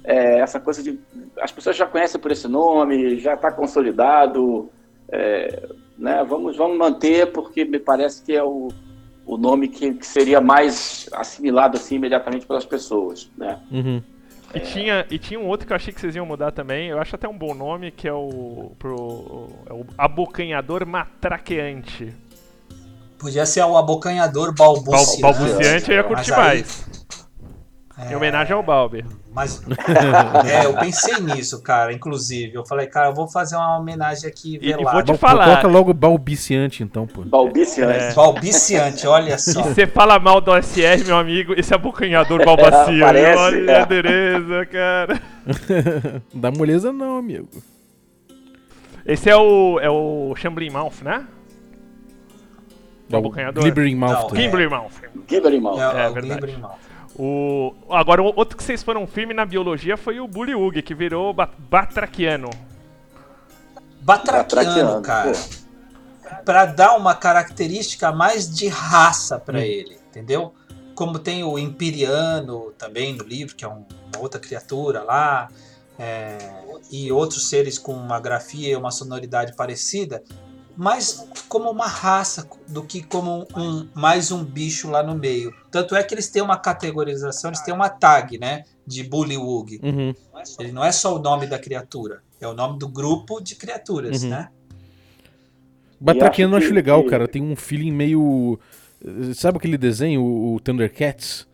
é, essa coisa de... As pessoas já conhecem por esse nome, já está consolidado, é, né? Vamos, vamos manter porque me parece que é o, o nome que, que seria mais assimilado assim imediatamente pelas pessoas, né? Uhum. E, tinha, e tinha um outro que eu achei que vocês iam mudar também, eu acho até um bom nome, que é o, pro, é o Abocanhador Matraqueante. Podia ser o abocanhador Bal, balbuciante. balbuciante eu ia curtir aí- mais. Em homenagem ao Balbi. Mas é, eu pensei nisso, cara, inclusive. Eu falei, cara, eu vou fazer uma homenagem aqui E- e velada. vou te falar. Coloca logo balbiciante, então, pô. Balbiciante. É. Balbiciante, olha só. E você fala mal do OSR, meu amigo, esse abocanhador balbacio. Parece, olha é. a dureza, cara. Dá moleza não, amigo. Esse é o, é o Shambling Mouth, né? O É o abocanhador. Glibbering Não, Mouth. é. Gimbling Mouth. Gibbering Mouth. É, É é verdade. O... Agora, o outro que vocês foram firme na biologia foi o Bullywug, que virou ba Batraquiano. Batraquiano, cara. Pra dar uma característica mais de raça pra Hum. ele, entendeu? Como tem o Empiriano também no livro, que é um- uma outra criatura lá, é, e outros seres com uma grafia e uma sonoridade parecida, mais como uma raça do que como um mais um bicho lá no meio. Tanto é que eles têm uma categorização, eles têm uma tag, né, de Bullywug. Uhum. Ele não é só o nome da criatura, é o nome do grupo de criaturas, Uhum. né? Batraquiano eu acho legal, que- cara. Tem um feeling meio. eh, Sabe aquele desenho, o, o Thundercats?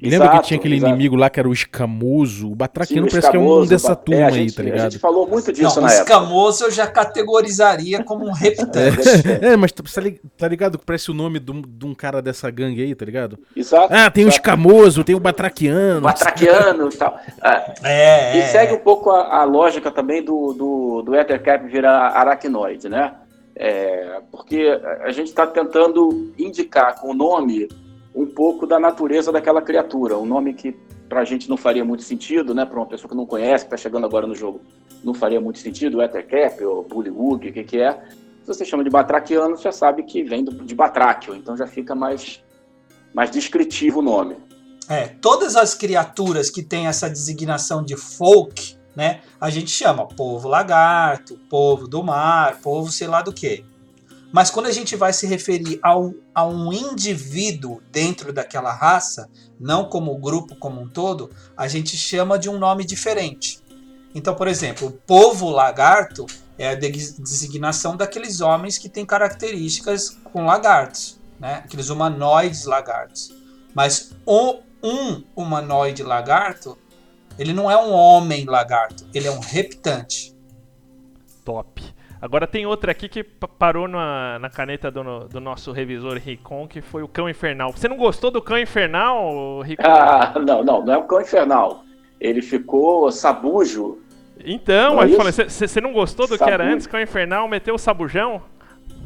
E lembra que tinha aquele exato. inimigo lá que era o escamoso? O Batraquiano o parece que é um escamoso, dessa ba- turma é, a aí, gente- tá A ligado? gente falou muito disso não, o na época. escamoso eu já categorizaria como um reptante. É, mas tá tá tá ligado que parece o nome de um, de um cara dessa gangue aí, tá ligado? Exato. Ah, tem o escamoso, tem o batraquiano. Batraquiano e tal. Ah, É, E é, segue é. um pouco a, a lógica também do, do, do Ethercap virar aracnoide, né? É, porque a gente está tentando indicar com o nome um pouco da natureza daquela criatura. Um nome que para a gente não faria muito sentido, né? Para uma pessoa que não conhece, que está chegando agora no jogo, não faria muito sentido. Ethercap ou Bullywug, o que, que é. Se você chama de batraquiano, já sabe que vem de batráquio, então já fica mais, mais descritivo o nome. É, todas as criaturas que têm essa designação de folk, né? A gente chama povo lagarto, povo do mar, povo sei lá do que. Mas quando a gente vai se referir a um, a um indivíduo dentro daquela raça, não como grupo como um todo, a gente chama de um nome diferente. Então, por exemplo, o povo lagarto é a de- designação daqueles homens que têm características com lagartos, né? Aqueles humanoides lagartos. Mas o- um humanoide lagarto, ele não é um homem lagarto, ele é um reptante. Top. Agora tem outra aqui que pa- parou na, na caneta do, do nosso revisor Ricon, que foi o Cão Infernal. Você não gostou do Cão Infernal, Ricon? Ah, não, não, não é um cão infernal. Ele ficou sabujo. Então, Não é você não gostou do que era Sabujo. antes? Cão Infernal meteu o sabujão?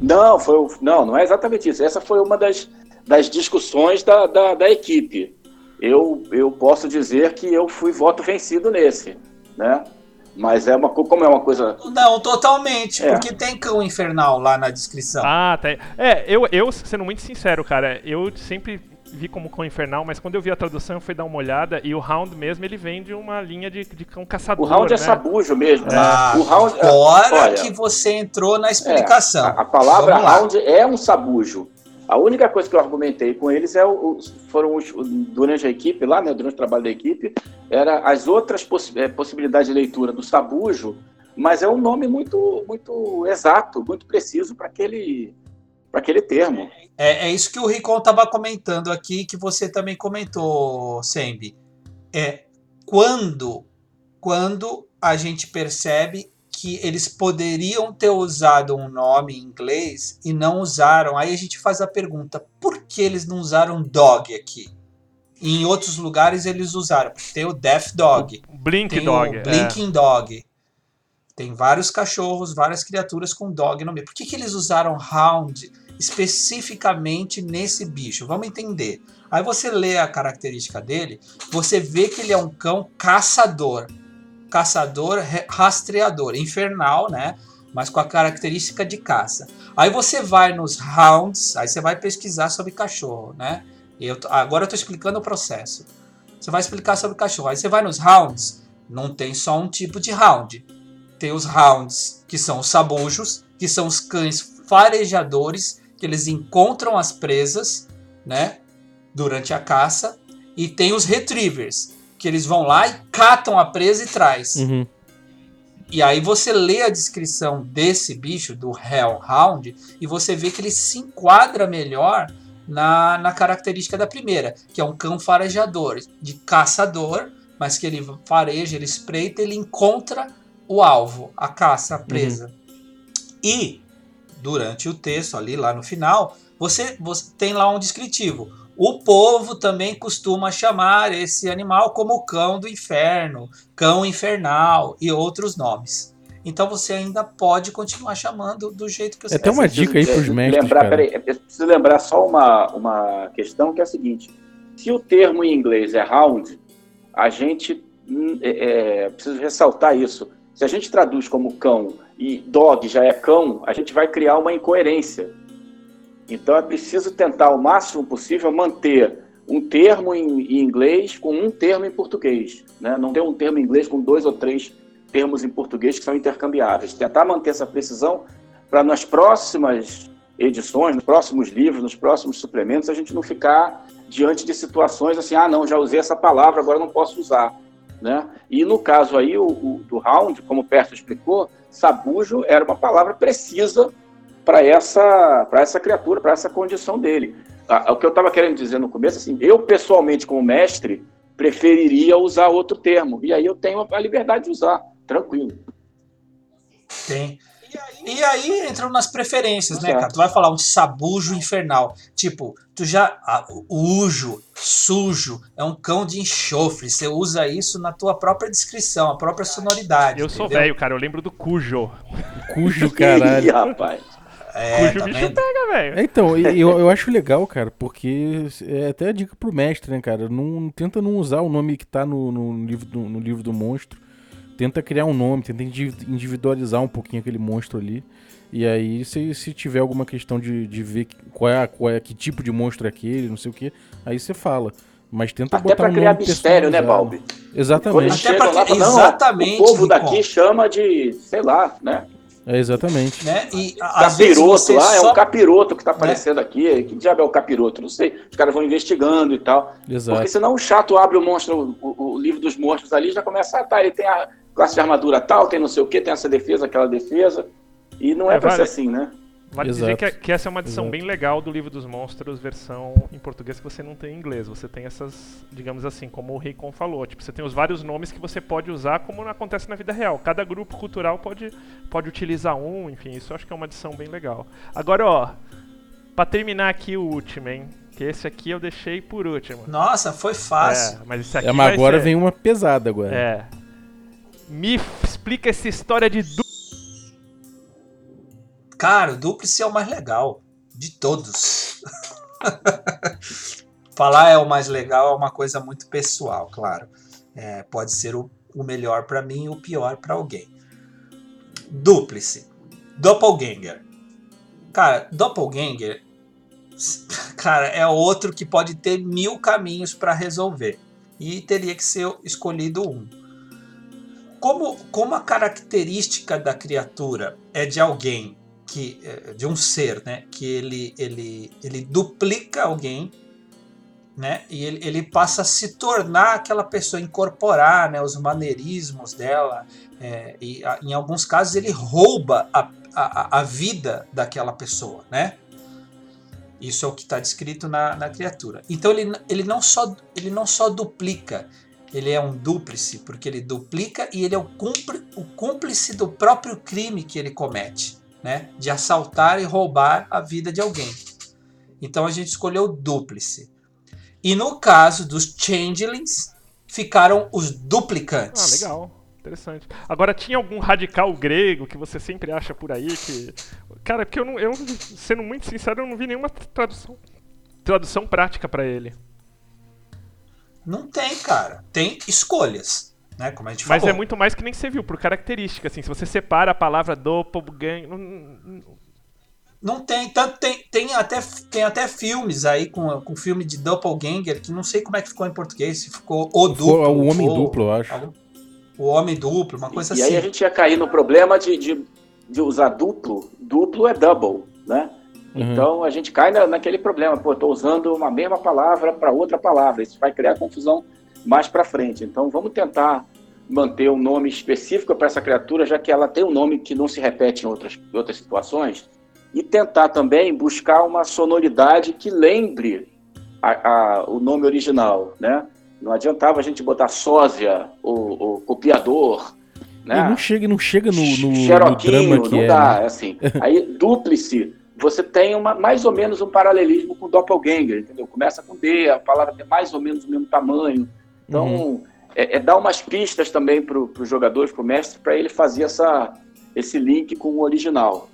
Não, foi, o- não, não é exatamente isso. Essa foi uma das, das discussões da, da, da equipe. Eu, eu posso dizer que eu fui voto vencido nesse, né? Mas é uma, co- como é uma coisa Não, totalmente, É. porque tem cão infernal lá na descrição. Ah, tá. É, eu, eu, sendo muito sincero, cara, eu sempre vi como cão infernal, mas quando eu vi a tradução eu fui dar uma olhada e o Hound mesmo, ele vem de uma linha de, de cão caçador, O round é né? sabujo mesmo. né? Ah, o round, Agora olha, que você entrou na é, explicação. a, a palavra round é um sabujo. A única coisa que eu argumentei com eles é o, foram os, durante a equipe lá, né, durante o trabalho da equipe, era as outras possi- eh, possibilidades de leitura do sabujo, mas é um nome muito muito exato, muito preciso para aquele para aquele termo. É, é isso que o Ricon estava comentando aqui, que você também comentou, Sembi. É quando, quando a gente percebe que eles poderiam ter usado um nome em inglês e não usaram. Aí a gente faz a pergunta: por que eles não usaram dog aqui? E em outros lugares eles usaram. Tem o Death Dog, Blink tem Dog. o é. Blinking Dog. Tem vários cachorros, várias criaturas com dog no meio. Por que, que eles usaram Hound especificamente nesse bicho? Vamos entender. Aí você lê a característica dele, você vê que ele é um cão caçador. Caçador, re- rastreador, infernal, né? Mas com a característica de caça. Aí você vai nos Hounds, aí você vai pesquisar sobre cachorro, né? Eu, tô- agora eu estou explicando o processo. Você vai explicar sobre cachorro. Aí você vai nos Hounds, não tem só um tipo de Hound tem os rounds, que são os sabujos, que são os cães farejadores, que eles encontram as presas, né, durante a caça, e tem os retrievers, que eles vão lá e catam a presa e traz. Uhum. E aí você lê a descrição desse bicho, do Hellhound, e você vê que ele se enquadra melhor na, na característica da primeira, que é um cão farejador, de caçador, mas que ele fareja, ele espreita, ele encontra o alvo, a caça, a presa. E durante o texto, ali lá no final, você, você tem lá um descritivo. O povo também costuma chamar esse animal como cão do inferno, cão infernal e outros nomes. Então você ainda pode continuar chamando do jeito que você É até uma dica aí pros É, mestres, Lembrar, peraí, eu preciso lembrar só uma, uma questão que é a seguinte: se o termo em inglês é round, a gente hum, é, é, preciso ressaltar isso. Se a gente traduz como cão e dog já é cão, a gente vai criar uma incoerência. Então é preciso tentar o máximo possível manter um termo em, inglês com um termo em português. Né? Não ter um termo em inglês com dois ou três termos em português que são intercambiáveis. Tentar manter essa precisão para nas próximas edições, nos próximos livros, nos próximos suplementos, a gente não ficar diante de situações assim, ah, não, já usei essa palavra, agora não posso usar. Né? E no caso aí o, o- do round, como o Perto explicou, sabujo era uma palavra precisa para essa, para essa criatura, para essa condição dele. Ah, o que eu estava querendo dizer no começo, assim, eu pessoalmente como mestre preferiria usar outro termo, e aí eu tenho a liberdade de usar, tranquilo. Tem. E aí entram nas preferências, né, Certo. cara? Tu vai falar um sabujo infernal. Tipo, tu já. ah, o ujo, sujo, é um cão de enxofre. Você usa isso na tua própria descrição, a própria sonoridade. Eu sou entendeu? velho, cara, eu lembro do Cujo. Cujo, Ih, caralho. rapaz. É, Cujo tá bicho vendo? pega, velho. É, Então, eu, eu acho legal, cara, porque é até a dica pro mestre, né, cara? Não, tenta não usar o nome que tá no, no livro, do, no livro do monstro. Tenta criar um nome, tenta indi- individualizar um pouquinho aquele monstro ali. E aí, se, se tiver alguma questão de, de ver qual é, qual é, que tipo de monstro é aquele, não sei o que, aí você fala. Mas tenta Até botar para um criar nome mistério, né. Balbi? Exatamente. Até pra lá, não, exatamente, o povo daqui chama de, sei lá, né? É, exatamente. Né? E Capiroto lá, é só... um capiroto que está aparecendo aqui. Que diabo é o capiroto? Não sei. Os caras vão investigando e tal. Exato. Porque senão o chato abre o monstro, o, o livro dos monstros ali e já começa, ah, tá, ele tem a classe de armadura tal, tem não sei o que, tem essa defesa, aquela defesa. E não é, É, pra vale. ser assim, né? Vale Exato. dizer que, que essa é uma edição Exato. bem legal do livro dos monstros, versão em português que você não tem em inglês. Você tem essas, digamos assim, como o Ricon falou. Tipo, você tem os vários nomes que você pode usar como acontece na vida real. Cada grupo cultural pode, pode utilizar um, enfim, isso eu acho que é uma edição bem legal. Agora, ó, pra terminar aqui o último, hein? Que esse aqui eu deixei por último. Nossa, foi fácil. É, mas esse aqui É, mas agora ser- vem uma pesada agora. É. Me explica essa história de. Cara, o Duplice é o mais legal de todos. Falar é o mais legal é uma coisa muito pessoal, claro. É, pode ser o, o melhor para mim e o pior para alguém. Duplice. Doppelganger. Cara, Doppelganger cara, é outro que pode ter mil caminhos para resolver. E teria que ser escolhido um. Como, como a característica da criatura é de alguém que é, de um ser, né, que ele ele ele duplica alguém, né, e ele, ele passa a se tornar aquela pessoa, incorporar, né, os maneirismos dela, é, e a, em alguns casos ele rouba a, a, a vida daquela pessoa, né? Isso é o que está descrito na, na criatura. Então ele, ele, não só, ele não só duplica, ele é um dúplice, porque ele duplica e ele é o, cúmplice, o cúmplice do próprio crime que ele comete, né? De assaltar e roubar a vida de alguém. Então a gente escolheu o dúplice. E no caso dos changelings, ficaram os duplicantes. Ah, legal. Interessante. Agora, tinha algum radical grego que você sempre acha por aí que. Cara, porque eu, não, eu sendo muito sincero, eu não vi nenhuma tradução, tradução prática para ele. Não tem, cara. Tem escolhas. Né, como a gente Mas falou. é muito mais que nem você viu, por característica. Assim, se você separa a palavra doppelganger. Não, não tem, tanto tem, tem, até, tem até filmes aí com, com filme de Doppelganger que não sei como é que ficou em português, se ficou o duplo. o homem ou, duplo, eu acho. Algum, o homem duplo, uma coisa e, assim. E aí a gente ia cair no problema de, de, de usar duplo. Duplo é double, né? Uhum. Então a gente cai na, naquele problema, pô, estou usando uma mesma palavra para outra palavra, isso vai criar confusão mais para frente. Então vamos tentar manter um nome específico para essa criatura, já que ela tem um nome que não se repete em outras, outras situações, e tentar também buscar uma sonoridade que lembre a, a, o nome original, né? Não adiantava a gente botar sósia, o, o copiador, né? E não chega, não chega no, no, no drama que não é, dá, né? assim. Aí, dúplice, você tem uma, mais ou menos um paralelismo com doppelganger, entendeu? Começa com D, a palavra tem mais ou menos o mesmo tamanho. Então, uhum. é, é, dar umas pistas também para os jogadores, para o mestre, para ele fazer essa, esse link com o original.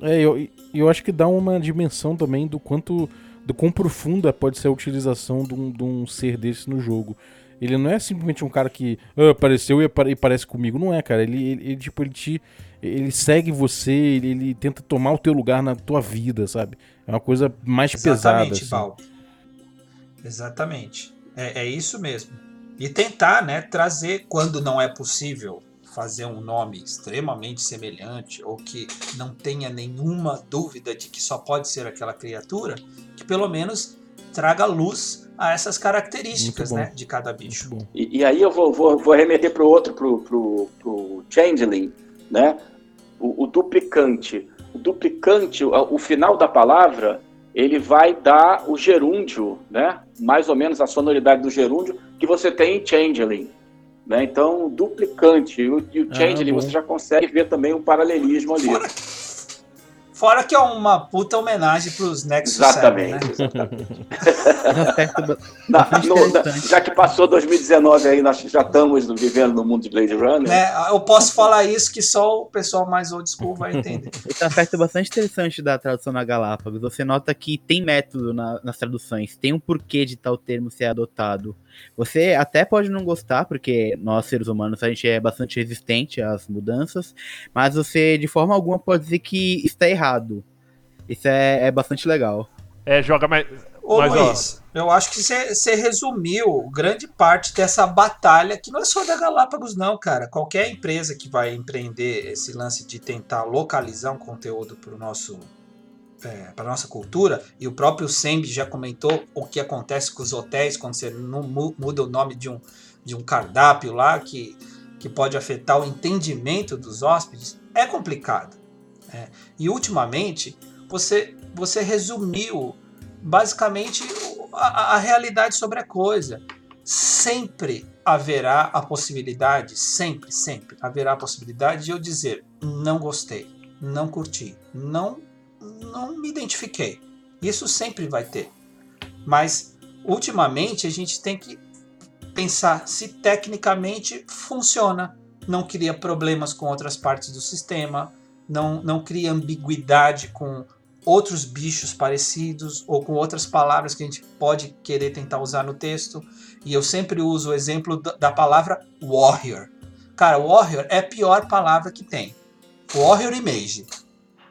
É, eu, eu acho que dá uma dimensão também do quanto do quão profunda pode ser a utilização de um, de um ser desse no jogo. Ele não é simplesmente um cara que ah, apareceu e, e, parece comigo. Não é, cara. Ele, ele, ele, tipo, ele te. Ele segue você, ele, ele, tenta tomar o teu lugar na tua vida, sabe? É uma coisa mais Exatamente, pesada. Assim. Exatamente. É, é isso mesmo. E tentar, né, trazer quando não é possível fazer um nome extremamente semelhante ou que não tenha nenhuma dúvida de que só pode ser aquela criatura, que pelo menos traga luz a essas características né, de cada bicho. E, e, aí eu vou, vou, vou remeter para o outro, pro, pro, pro Changeling, né? O, o, duplicante. O duplicante, o, o final da palavra, ele vai dar o gerúndio, né? Mais ou menos a sonoridade do gerúndio que você tem em Changeling. Né? Então, duplicante e o, e o Changeling, ah, você já consegue ver também um paralelismo ali. Fora, que é uma puta homenagem para os Nexus exatamente, 7, né? Exatamente. na, no, na, já que passou 2019 aí, nós já estamos vivendo no mundo de Blade Runner. Né? Eu posso falar isso que só o pessoal mais old school vai entender. Esse é um aspecto bastante interessante da tradução na Galápagos. Você nota que tem método na, nas traduções, tem um porquê de tal termo ser adotado. Você até pode não gostar, porque nós seres humanos a gente é bastante resistente às mudanças, mas você de forma alguma pode dizer que está errado. Isso é, é bastante legal. É, joga mais. Ô mas, Luiz, ó... eu acho que você resumiu grande parte dessa batalha, que não é só da Galápagos, não, cara. Qualquer empresa que vai empreender esse lance de tentar localizar um conteúdo para o nosso é, para nossa cultura, e o próprio Sembi já comentou o que acontece com os hotéis quando você não muda o nome de um, de um cardápio lá, que, que pode afetar o entendimento dos hóspedes, é complicado. É. E ultimamente, você, você resumiu basicamente a, a realidade sobre a coisa. Sempre haverá a possibilidade, sempre, sempre haverá a possibilidade de eu dizer não gostei, não curti, não não me identifiquei. Isso sempre vai ter. Mas, ultimamente, a gente tem que pensar se tecnicamente funciona, não cria problemas com outras partes do sistema, não, não cria ambiguidade com outros bichos parecidos ou com outras palavras que a gente pode querer tentar usar no texto. E eu sempre uso o exemplo da palavra warrior. Cara, warrior é a pior palavra que tem. Warrior e mage.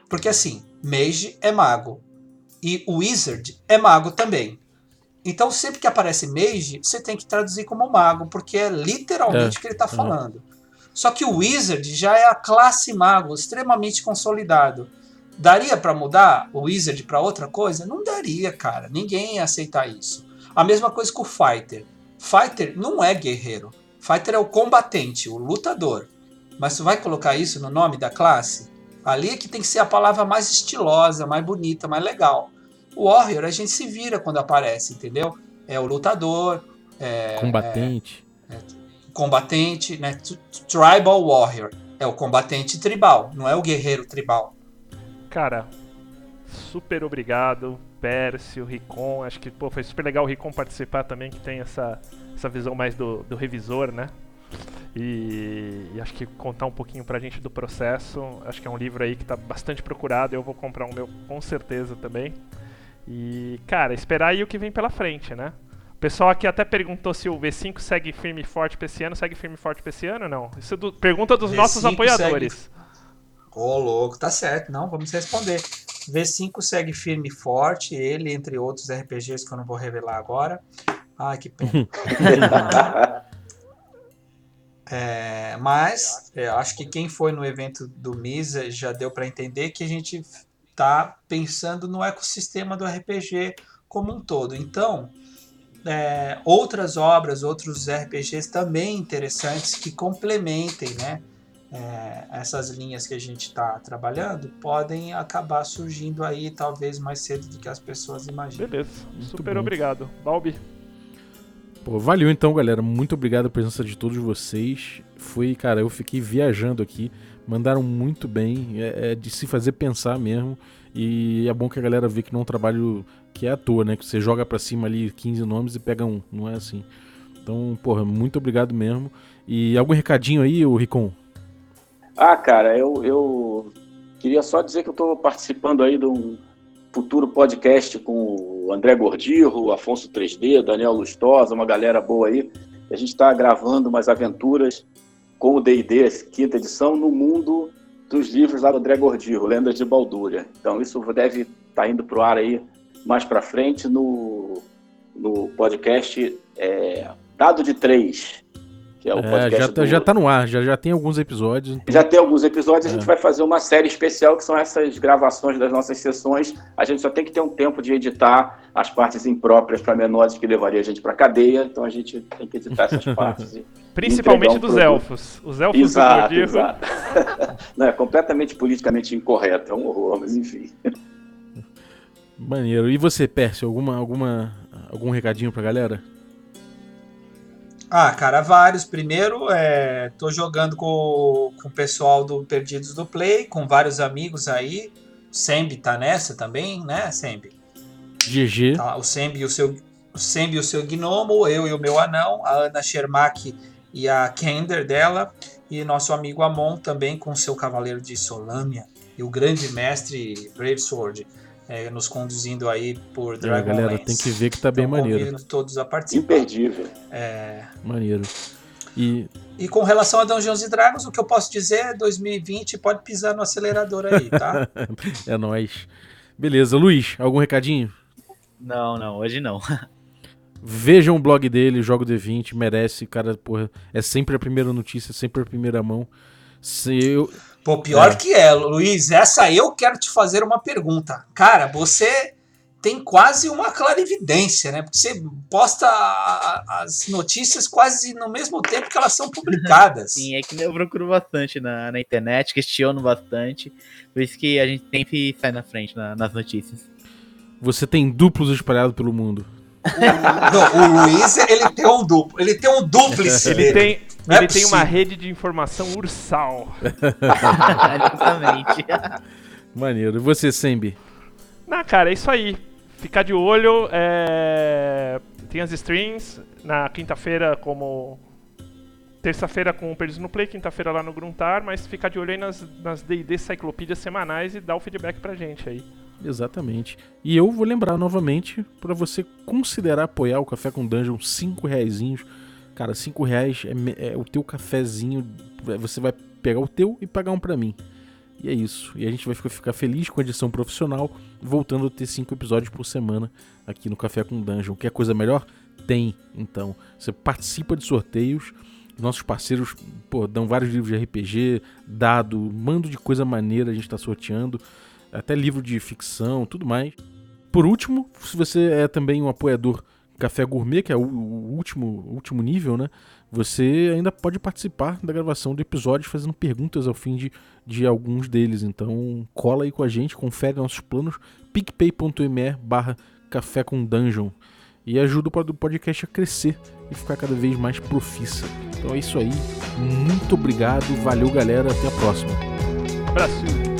Porque assim, mage é mago. E wizard é mago também. Então, sempre que aparece mage, você tem que traduzir como mago, porque é literalmente o É. que ele está falando. Só que o wizard já é a classe mago, extremamente consolidado. Daria para mudar o wizard para outra coisa? Não daria, cara. Ninguém ia aceitar isso. A mesma coisa com o fighter. Fighter não é guerreiro. Fighter é o combatente, o lutador. Mas tu vai colocar isso no nome da classe? Ali é que tem que ser a palavra mais estilosa, mais bonita, mais legal. O Warrior a gente se vira quando aparece, entendeu? É o lutador, é, Combatente. combatente, né? Tribal Warrior. É o combatente tribal, não é o guerreiro tribal. Cara, super obrigado, Pércio, Ricon. Acho que pô, foi super legal o Ricon participar também, que tem essa, essa visão mais do, do revisor, né? E, e acho que contar um pouquinho pra gente do processo. Acho que é um livro aí que tá bastante procurado. Eu vou comprar o meu com certeza também. E, cara, esperar aí o que vem pela frente, né? O pessoal aqui até perguntou se o V5 segue firme e forte pra esse ano. Segue firme e forte pra esse ano ou não? Isso é do- pergunta dos V5 nossos apoiadores. Ô, louco, tá certo. Não, vamos responder. V5 segue firme e forte, ele, entre outros RPGs que eu não vou revelar agora. Ai, que pena. É, mas é, acho que quem foi no evento do Misa já deu para entender que a gente tá pensando no ecossistema do RPG como um todo. Então, é, outras obras, outros RPGs também interessantes que complementem, né? é, essas linhas que a gente está trabalhando podem acabar surgindo aí talvez mais cedo do que as pessoas imaginam. Beleza, super bom. obrigado. Balbi. Pô, valeu então, galera. Muito obrigado a presença de todos vocês. Foi, cara, eu fiquei viajando aqui. Mandaram muito bem. É, é de se fazer pensar mesmo. E é bom que a galera vê que não é um trabalho que é à toa, né? Que você joga pra cima ali 15 nomes e pega um. Não é assim. Então, porra, muito obrigado mesmo. E algum recadinho aí, o Ricon? Ah, cara, eu, eu queria só dizer que eu estou participando aí de um futuro podcast com o André Gordirro, Afonso 3D, Daniel Lustosa, uma galera boa aí. A gente está gravando umas aventuras com o D&D, quinta edição, no mundo dos livros lá do André Gordirro, Lendas de Baldúria. Então isso deve estar tá indo para o ar aí mais para frente no, no podcast é, Dado de Três, que é o É, podcast já, tá, do- já tá no ar, já, já tem alguns episódios. então- já tem alguns episódios, a gente É. vai fazer uma série especial que são essas gravações das nossas sessões. A gente só tem que ter um tempo de editar as partes impróprias para menores que levaria a gente para cadeia, então a gente tem que editar essas partes. e- Principalmente um dos produto. elfos. Os elfos do Exato, Gordirro. exato. Não, é completamente politicamente incorreto, é um horror, mas enfim. Maneiro. E você, Pércio, alguma, alguma, algum recadinho pra galera? Ah, cara, vários. Primeiro, é, tô jogando com, com o pessoal do Perdidos do Play, com vários amigos aí. O Sembi tá nessa também, né, Sembi? GG. Tá o Sembi e o seu o Sembi e o seu gnomo, eu e o meu anão, a Ana Shermak e a Kender dela, e nosso amigo Amon também com o seu cavaleiro de Solâmia e o grande mestre Brave Sword, é, nos conduzindo aí por É, Dragonlance. galera, tem que ver que tá bem Então, maneiro. todos a participar. Imperdível. Maneiro. E E com relação a Dungeons and Dragons, o que eu posso dizer é 2020 pode pisar no acelerador aí, tá? é nóis. Beleza, Luiz, algum recadinho? Não, não, hoje não. Vejam o blog dele, Jogo D20, merece, cara, porra, é sempre a primeira notícia, sempre a primeira mão. Se eu, Pô, pior É. que é, Luiz, essa aí eu quero te fazer uma pergunta. Cara, você tem quase uma clarividência, né? Porque você posta as notícias quase no mesmo tempo que elas são publicadas. Sim, é que eu procuro bastante na, na internet, questiono bastante. Por isso que a gente sempre sai na frente na- nas notícias. você tem duplos espalhados pelo mundo. Não, o Luiz, ele tem um duplo, ele tem um dúplice Ele dele. tem, Não é ele tem uma rede de informação ursal. Exatamente. Maneiro. E você, Sembi? Na cara, é isso aí. Ficar de olho. é, Tem as streams. Na quinta-feira, como terça-feira com o Perdidos no Play, quinta-feira lá no Gruntar, mas fica de olho aí nas, nas D&D Cyclopídias semanais e dá o feedback pra gente aí. Exatamente. E eu vou lembrar novamente para você considerar apoiar o Café com Dungeon 5 reais. Cara, 5 reais é, é, o teu cafezinho. Você vai pegar o teu e pagar um para mim. E é isso. E a gente vai ficar feliz com a edição profissional, voltando a ter 5 episódios por semana aqui no Café com Dungeon. Quer coisa melhor? Tem, então. Você participa de sorteios. Nossos parceiros pô, dão vários livros de RPG, dado, mando de coisa maneira a gente está sorteando até livro de ficção, tudo mais. Por último, se você é também um apoiador Café Gourmet, que é o, último, último nível, né? Você ainda pode participar da gravação do episódio fazendo perguntas ao fim de, de alguns deles. Então cola aí com a gente, confere nossos planos, picpay.me barra café com dungeon. E ajuda o podcast a crescer e ficar cada vez mais profissa. Então é isso aí. Muito obrigado, valeu galera, até a próxima. Abraço.